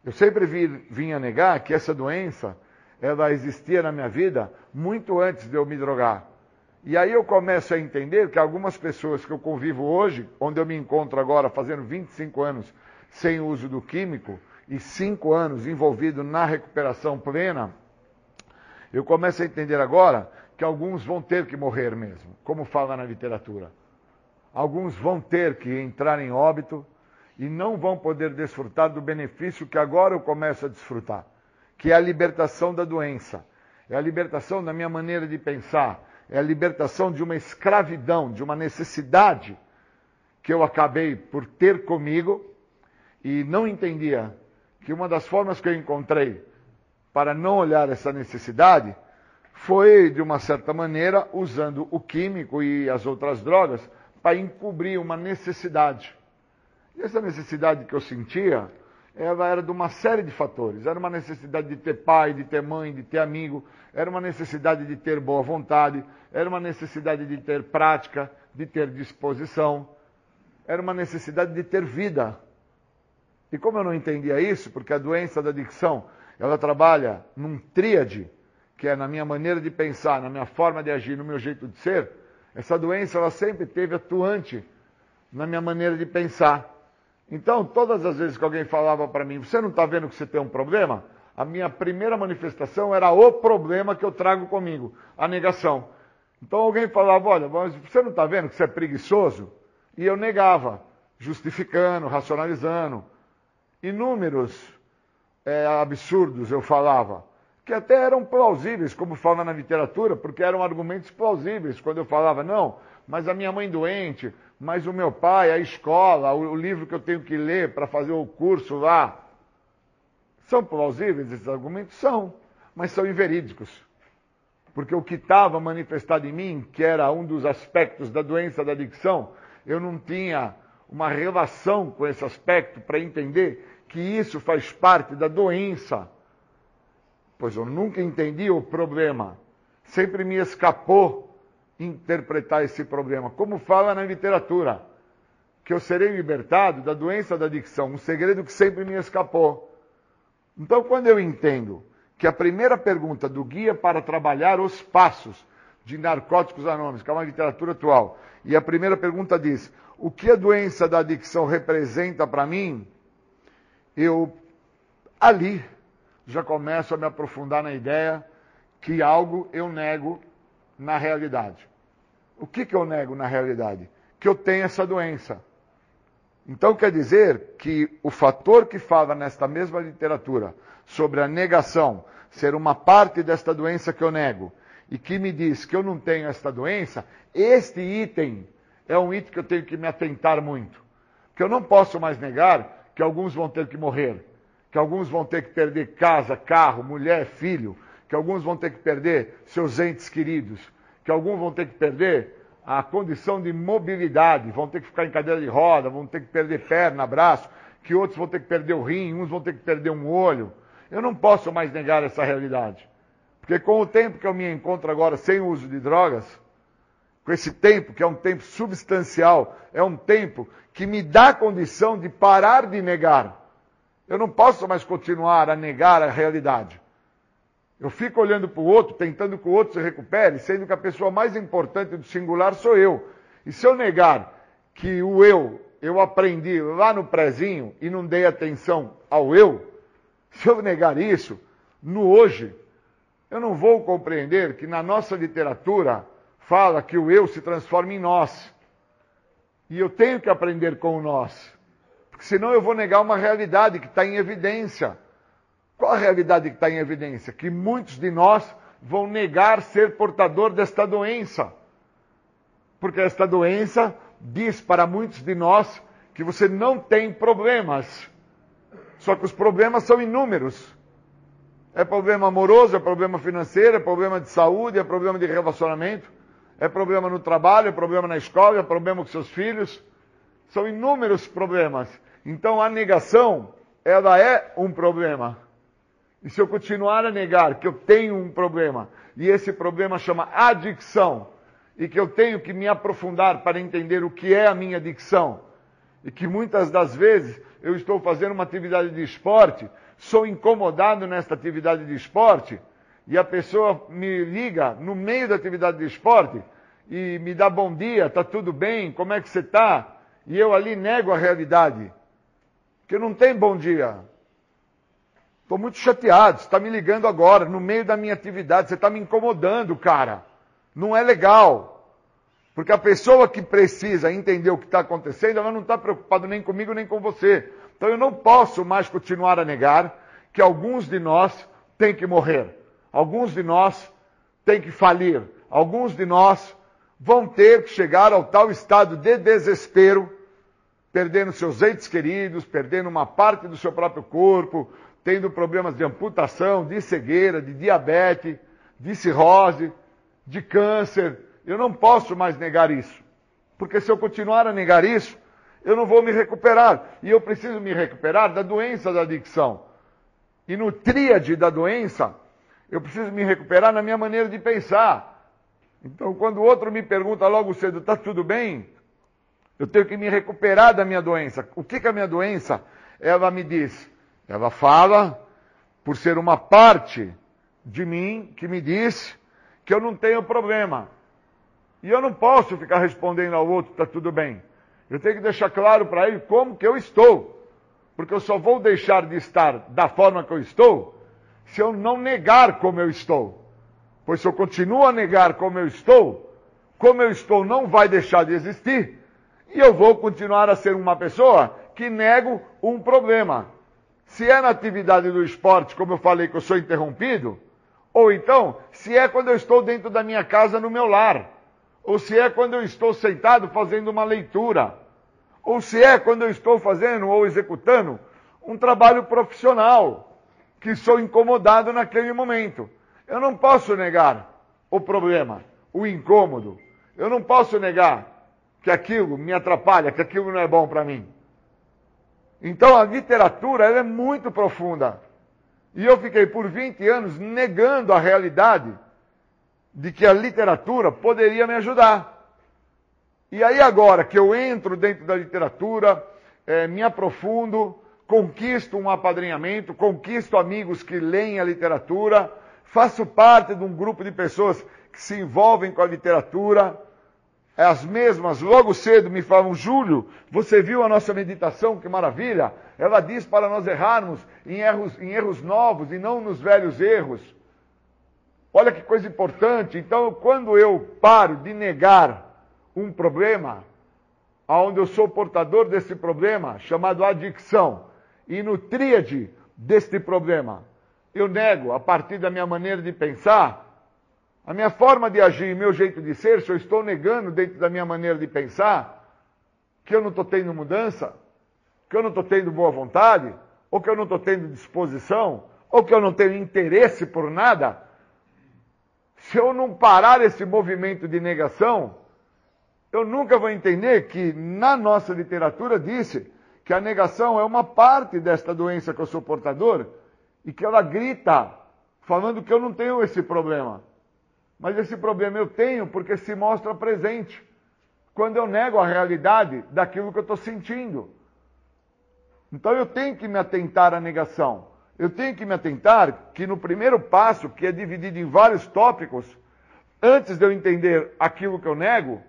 Eu sempre vinha negar que essa doença, ela existia na minha vida muito antes de eu me drogar. E aí eu começo a entender que algumas pessoas que eu convivo hoje, onde eu me encontro agora fazendo 25 anos sem uso do químico, e cinco anos envolvido na recuperação plena, eu começo a entender agora que alguns vão ter que morrer mesmo, como fala na literatura. Alguns vão ter que entrar em óbito e não vão poder desfrutar do benefício que agora eu começo a desfrutar, que é a libertação da doença, é a libertação da minha maneira de pensar, é a libertação de uma escravidão, de uma necessidade que eu acabei por ter comigo e não entendia que uma das formas que eu encontrei para não olhar essa necessidade foi, de uma certa maneira, usando o químico e as outras drogas para encobrir uma necessidade. E essa necessidade que eu sentia, ela era de uma série de fatores. Era uma necessidade de ter pai, de ter mãe, de ter amigo, era uma necessidade de ter boa vontade, era uma necessidade de ter prática, de ter disposição, era uma necessidade de ter vida. E como eu não entendia isso, porque a doença da adicção, ela trabalha num tríade, que é na minha maneira de pensar, na minha forma de agir, no meu jeito de ser, essa doença ela sempre teve atuante na minha maneira de pensar. Então, todas as vezes que alguém falava para mim, você não está vendo que você tem um problema? A minha primeira manifestação era o problema que eu trago comigo, a negação. Então alguém falava, olha, você não está vendo que você é preguiçoso? E eu negava, justificando, racionalizando. Inúmeros é, absurdos eu falava, que até eram plausíveis, como fala na literatura, porque eram argumentos plausíveis. Quando eu falava, não, mas a minha mãe doente, mas o meu pai, a escola, o, o livro que eu tenho que ler para fazer o curso lá. São plausíveis esses argumentos? São, mas são inverídicos. Porque o que estava manifestado em mim, que era um dos aspectos da doença da adicção, eu não tinha uma relação com esse aspecto para entender que isso faz parte da doença. Pois eu nunca entendi o problema. Sempre me escapou interpretar esse problema, como fala na literatura, que eu serei libertado da doença da adicção, um segredo que sempre me escapou. Então, quando eu entendo que a primeira pergunta do guia para trabalhar os passos de narcóticos anônimos, que é uma literatura atual, e a primeira pergunta diz: o que a doença da adicção representa para mim? Eu ali já começo a me aprofundar na ideia que algo eu nego na realidade. O que, que eu nego na realidade? Que eu tenho essa doença. Então quer dizer que o fator que fala nesta mesma literatura sobre a negação ser uma parte desta doença que eu nego e que me diz que eu não tenho esta doença, este item é um item que eu tenho que me atentar muito. Que eu não posso mais negar que alguns vão ter que morrer, que alguns vão ter que perder casa, carro, mulher, filho, que alguns vão ter que perder seus entes queridos, que alguns vão ter que perder a condição de mobilidade, vão ter que ficar em cadeira de roda, vão ter que perder perna, braço, que outros vão ter que perder o rim, uns vão ter que perder um olho. Eu não posso mais negar essa realidade. Porque com o tempo que eu me encontro agora sem uso de drogas, com esse tempo que é um tempo substancial, é um tempo que me dá condição de parar de negar. Eu não posso mais continuar a negar a realidade. Eu fico olhando para o outro, tentando que o outro se recupere, sendo que a pessoa mais importante do singular sou eu. E se eu negar que o eu, eu aprendi lá no prezinho e não dei atenção ao eu, se eu negar isso, no hoje, eu não vou compreender que na nossa literatura fala que o eu se transforma em nós. E eu tenho que aprender com o nós. Porque senão eu vou negar uma realidade que está em evidência. Qual a realidade que está em evidência? Que muitos de nós vão negar ser portador desta doença. Porque esta doença diz para muitos de nós que você não tem problemas. Só que os problemas são inúmeros. É problema amoroso, é problema financeiro, é problema de saúde, é problema de relacionamento, é problema no trabalho, é problema na escola, é problema com seus filhos. São inúmeros problemas. Então a negação, ela é um problema. E se eu continuar a negar que eu tenho um problema, e esse problema chama adicção, e que eu tenho que me aprofundar para entender o que é a minha adicção, e que muitas das vezes eu estou fazendo uma atividade de esporte, sou incomodado nesta atividade de esporte, e a pessoa me liga no meio da atividade de esporte e me dá bom dia, tá tudo bem, como é que você está? E eu ali nego a realidade. Que não tem bom dia. Estou muito chateado, você está me ligando agora, no meio da minha atividade, você está me incomodando, cara. Não é legal. Porque a pessoa que precisa entender o que está acontecendo, ela não está preocupada nem comigo nem com você. Então eu não posso mais continuar a negar que alguns de nós têm que morrer. Alguns de nós têm que falir. Alguns de nós vão ter que chegar ao tal estado de desespero, perdendo seus entes queridos, perdendo uma parte do seu próprio corpo, tendo problemas de amputação, de cegueira, de diabetes, de cirrose, de câncer. Eu não posso mais negar isso. Porque se eu continuar a negar isso, eu não vou me recuperar. E eu preciso me recuperar da doença da adicção. E no tríade da doença, eu preciso me recuperar na minha maneira de pensar. Então, quando o outro me pergunta logo cedo, está tudo bem? Eu tenho que me recuperar da minha doença. O que, que a minha doença? Ela me diz, ela fala, por ser uma parte de mim, que me diz que eu não tenho problema. E eu não posso ficar respondendo ao outro, está tudo bem. Eu tenho que deixar claro para ele como que eu estou. Porque eu só vou deixar de estar da forma que eu estou se eu não negar como eu estou. Pois se eu continuo a negar como eu estou, como eu estou não vai deixar de existir, e eu vou continuar a ser uma pessoa que nego um problema. Se é na atividade do esporte, como eu falei que eu sou interrompido, ou então, se é quando eu estou dentro da minha casa no meu lar, ou se é quando eu estou sentado fazendo uma leitura, ou se é quando eu estou fazendo ou executando um trabalho profissional, que sou incomodado naquele momento. Eu não posso negar o problema, o incômodo. Eu não posso negar que aquilo me atrapalha, que aquilo não é bom para mim. Então a literatura é muito profunda. E eu fiquei por 20 anos negando a realidade de que a literatura poderia me ajudar. E aí agora que eu entro dentro da literatura, é, me aprofundo, conquisto um apadrinhamento, conquisto amigos que leem a literatura, faço parte de um grupo de pessoas que se envolvem com a literatura. As mesmas, logo cedo, me falam, Júlio, você viu a nossa meditação, que maravilha? Ela diz para nós errarmos em erros, em erros novos e não nos velhos erros. Olha que coisa importante. Então, quando eu paro de negar um problema, onde eu sou portador desse problema, chamado adicção, e no tríade deste problema, eu nego a partir da minha maneira de pensar, a minha forma de agir, meu jeito de ser, se eu estou negando dentro da minha maneira de pensar, que eu não estou tendo mudança, que eu não estou tendo boa vontade, ou que eu não estou tendo disposição, ou que eu não tenho interesse por nada, se eu não parar esse movimento de negação, eu nunca vou entender que na nossa literatura disse que a negação é uma parte desta doença que eu sou portador e que ela grita falando que eu não tenho esse problema. Mas esse problema eu tenho porque se mostra presente quando eu nego a realidade daquilo que eu estou sentindo. Então eu tenho que me atentar à negação. Eu tenho que me atentar que no primeiro passo, que é dividido em vários tópicos, antes de eu entender aquilo que eu nego,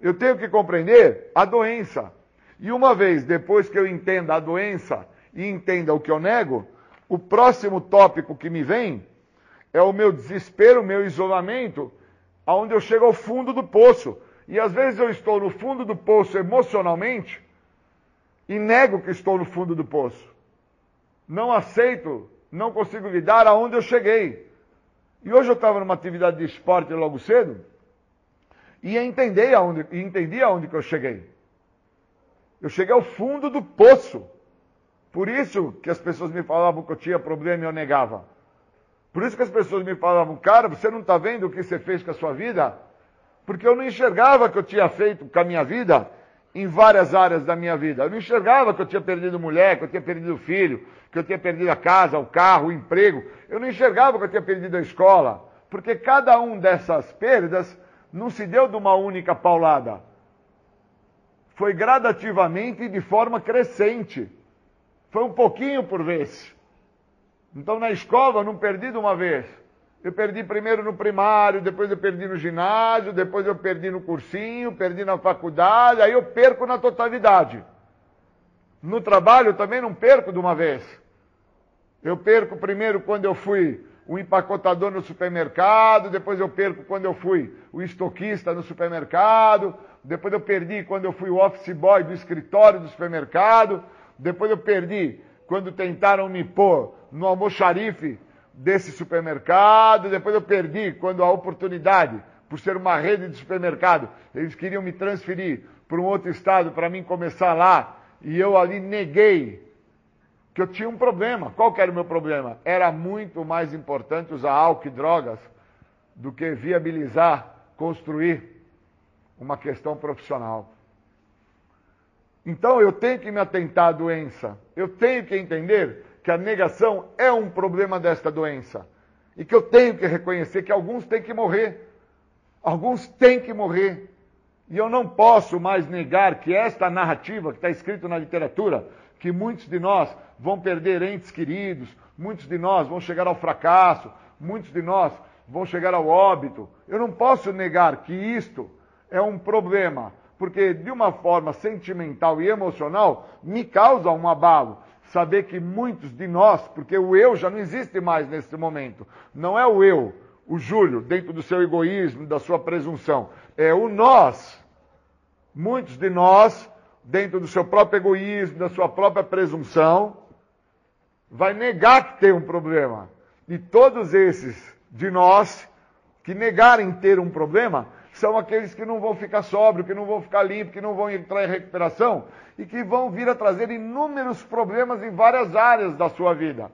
eu tenho que compreender a doença. E uma vez depois que eu entenda a doença e entenda o que eu nego, o próximo tópico que me vem é o meu desespero, o meu isolamento, aonde eu chego ao fundo do poço. E às vezes eu estou no fundo do poço emocionalmente e nego que estou no fundo do poço. Não aceito, não consigo lidar aonde eu cheguei. E hoje eu estava numa atividade de esporte logo cedo e entendi aonde, e entendi aonde que eu cheguei. Eu cheguei ao fundo do poço. Por isso que as pessoas me falavam que eu tinha problema e eu negava. Por isso que as pessoas me falavam, cara, você não está vendo o que você fez com a sua vida? Porque eu não enxergava que eu tinha feito com a minha vida em várias áreas da minha vida. Eu não enxergava que eu tinha perdido mulher, que eu tinha perdido filho, que eu tinha perdido a casa, o carro, o emprego. Eu não enxergava que eu tinha perdido a escola. Porque cada um dessas perdas não se deu de uma única paulada. Foi gradativamente e de forma crescente. Foi um pouquinho por vez. Então na escola eu não perdi de uma vez. Eu perdi primeiro no primário, depois eu perdi no ginásio, depois eu perdi no cursinho, perdi na faculdade, aí eu perco na totalidade. No trabalho eu também não perco de uma vez. Eu perco primeiro quando eu fui o empacotador no supermercado, depois eu perco quando eu fui o estoquista no supermercado, depois eu perdi quando eu fui o office boy do escritório do supermercado, depois eu perdi quando tentaram me pôr no almoxarife desse supermercado, depois eu perdi quando a oportunidade, por ser uma rede de supermercado, eles queriam me transferir para um outro estado para mim começar lá, e eu ali neguei que eu tinha um problema. Qual era o meu problema? Era muito mais importante usar álcool e drogas do que viabilizar, construir uma questão profissional. Então eu tenho que me atentar à doença. Eu tenho que entender que a negação é um problema desta doença. E que eu tenho que reconhecer que alguns têm que morrer. Alguns têm que morrer. E eu não posso mais negar que esta narrativa que está escrito na literatura, que muitos de nós vão perder entes queridos, muitos de nós vão chegar ao fracasso, muitos de nós vão chegar ao óbito. Eu não posso negar que isto é um problema, porque de uma forma sentimental e emocional me causa um abalo. Saber que muitos de nós, porque o eu já não existe mais nesse momento, não é o eu, o Júlio, dentro do seu egoísmo, da sua presunção, é o nós. Muitos de nós, dentro do seu próprio egoísmo, da sua própria presunção, vai negar que tem um problema. E todos esses de nós que negarem ter um problema são aqueles que não vão ficar sóbrio, que não vão ficar limpo, que não vão entrar em recuperação e que vão vir a trazer inúmeros problemas em várias áreas da sua vida.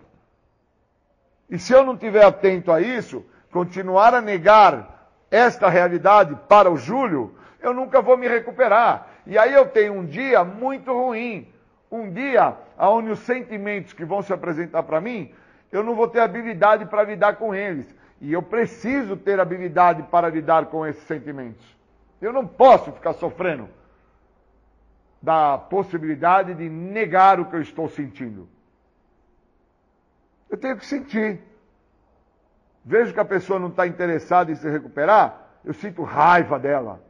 E se eu não estiver atento a isso, continuar a negar esta realidade para o Júlio, eu nunca vou me recuperar. E aí eu tenho um dia muito ruim. Um dia onde os sentimentos que vão se apresentar para mim, eu não vou ter habilidade para lidar com eles. E eu preciso ter habilidade para lidar com esses sentimentos. Eu não posso ficar sofrendo da possibilidade de negar o que eu estou sentindo. Eu tenho que sentir. Vejo que a pessoa não está interessada em se recuperar, eu sinto raiva dela.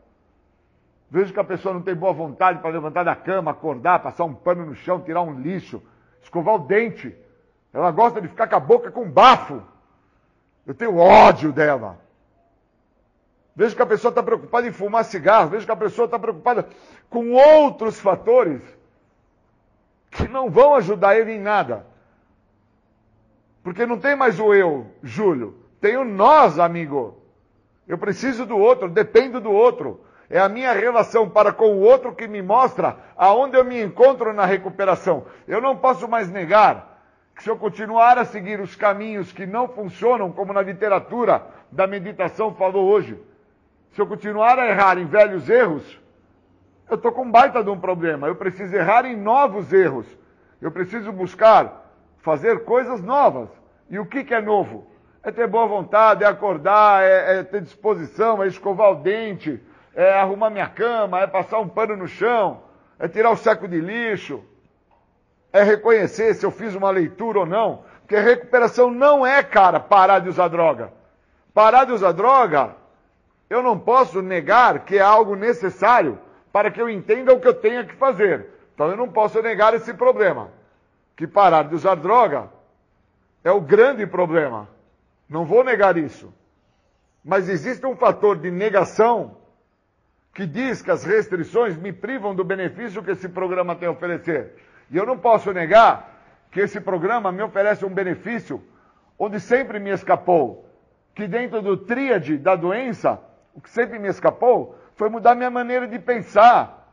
Vejo que a pessoa não tem boa vontade para levantar da cama, acordar, passar um pano no chão, tirar um lixo, escovar o dente. Ela gosta de ficar com a boca com bafo. Eu tenho ódio dela. Vejo que a pessoa está preocupada em fumar cigarro. Vejo que a pessoa está preocupada com outros fatores que não vão ajudar ele em nada. Porque não tem mais o eu, Júlio. Tem o nós, amigo. Eu preciso do outro, dependo do outro. É a minha relação para com o outro que me mostra aonde eu me encontro na recuperação. Eu não posso mais negar que se eu continuar a seguir os caminhos que não funcionam, como na literatura da meditação falou hoje, se eu continuar a errar em velhos erros, eu estou com um baita de um problema. Eu preciso errar em novos erros. Eu preciso buscar fazer coisas novas. E o que, que é novo? É ter boa vontade, é acordar, é, é ter disposição, é escovar o dente, é arrumar minha cama, é passar um pano no chão, é tirar o saco de lixo, é reconhecer se eu fiz uma leitura ou não. Porque recuperação não é, cara, parar de usar droga. Parar de usar droga, eu não posso negar que é algo necessário para que eu entenda o que eu tenha que fazer. Então eu não posso negar esse problema. Que parar de usar droga é o grande problema. Não vou negar isso. Mas existe um fator de negação que diz que as restrições me privam do benefício que esse programa tem a oferecer. E eu não posso negar que esse programa me oferece um benefício onde sempre me escapou. Que dentro do tríade da doença, o que sempre me escapou foi mudar minha maneira de pensar.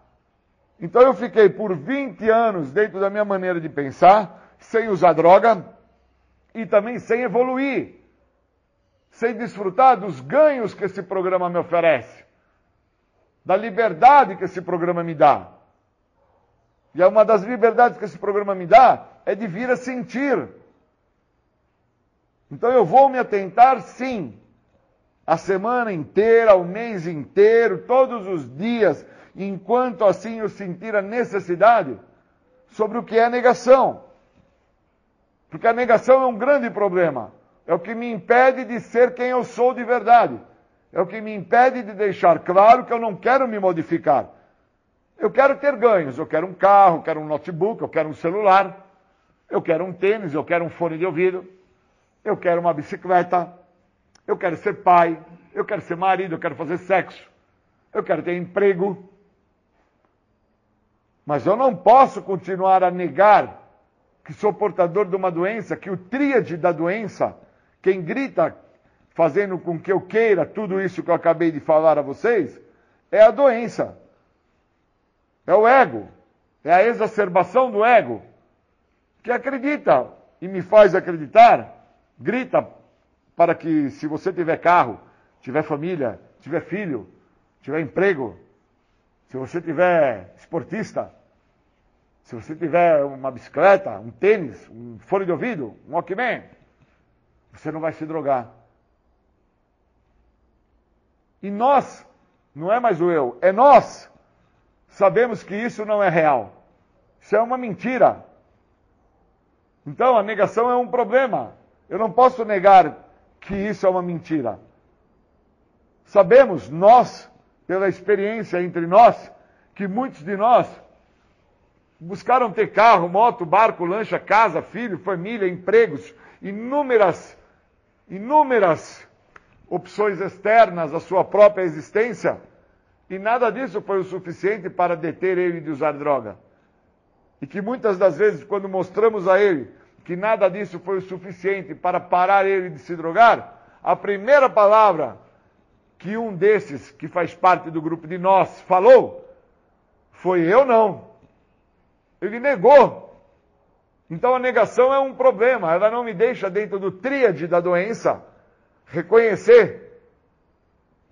Então eu fiquei por 20 anos dentro da minha maneira de pensar, sem usar droga e também sem evoluir, sem desfrutar dos ganhos que esse programa me oferece, da liberdade que esse programa me dá. E é uma das liberdades que esse programa me dá é de vir a sentir. Então eu vou me atentar sim, a semana inteira, o mês inteiro, todos os dias, enquanto assim eu sentir a necessidade, sobre o que é negação. Porque a negação é um grande problema. É o que me impede de ser quem eu sou de verdade. É o que me impede de deixar claro que eu não quero me modificar. Eu quero ter ganhos, eu quero um carro, eu quero um notebook, eu quero um celular, eu quero um tênis, eu quero um fone de ouvido, eu quero uma bicicleta, eu quero ser pai, eu quero ser marido, eu quero fazer sexo, eu quero ter emprego. Mas eu não posso continuar a negar que sou portador de uma doença, que o tríade da doença quem grita fazendo com que eu queira tudo isso que eu acabei de falar a vocês, é a doença. É o ego. É a exacerbação do ego. Que acredita e me faz acreditar, grita para que se você tiver carro, tiver família, tiver filho, tiver emprego, se você tiver esportista, se você tiver uma bicicleta, um tênis, um fone de ouvido, um Walkman, você não vai se drogar. E nós, não é mais o eu, é nós, sabemos que isso não é real. Isso é uma mentira. Então a negação é um problema. Eu não posso negar que isso é uma mentira. Sabemos, nós, pela experiência entre nós, que muitos de nós buscaram ter carro, moto, barco, lancha, casa, filho, família, empregos, inúmeras, inúmeras opções externas à sua própria existência, e nada disso foi o suficiente para deter ele de usar droga. E que muitas das vezes, quando mostramos a ele que nada disso foi o suficiente para parar ele de se drogar, a primeira palavra que um desses, que faz parte do grupo de nós, falou, foi eu não. Ele negou. Então a negação é um problema, ela não me deixa dentro do tríade da doença reconhecer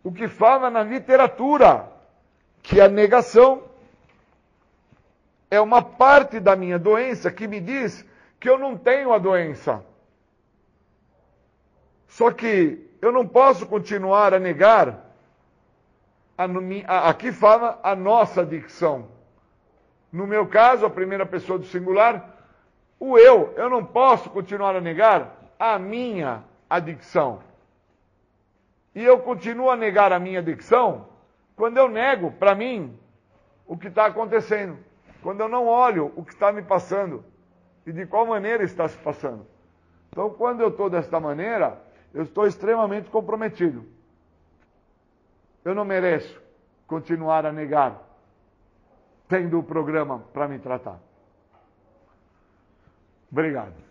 o que fala na literatura, que a negação é uma parte da minha doença que me diz que eu não tenho a doença. Só que eu não posso continuar a negar. Aqui fala a nossa dicção. No meu caso, a primeira pessoa do singular, o eu. Eu não posso continuar a negar a minha adicção. E eu continuo a negar a minha adicção quando eu nego para mim o que está acontecendo. Quando eu não olho o que está me passando e de qual maneira está se passando. Então, quando eu estou desta maneira, eu estou extremamente comprometido. Eu não mereço continuar a negar, tendo o programa para me tratar. Obrigado.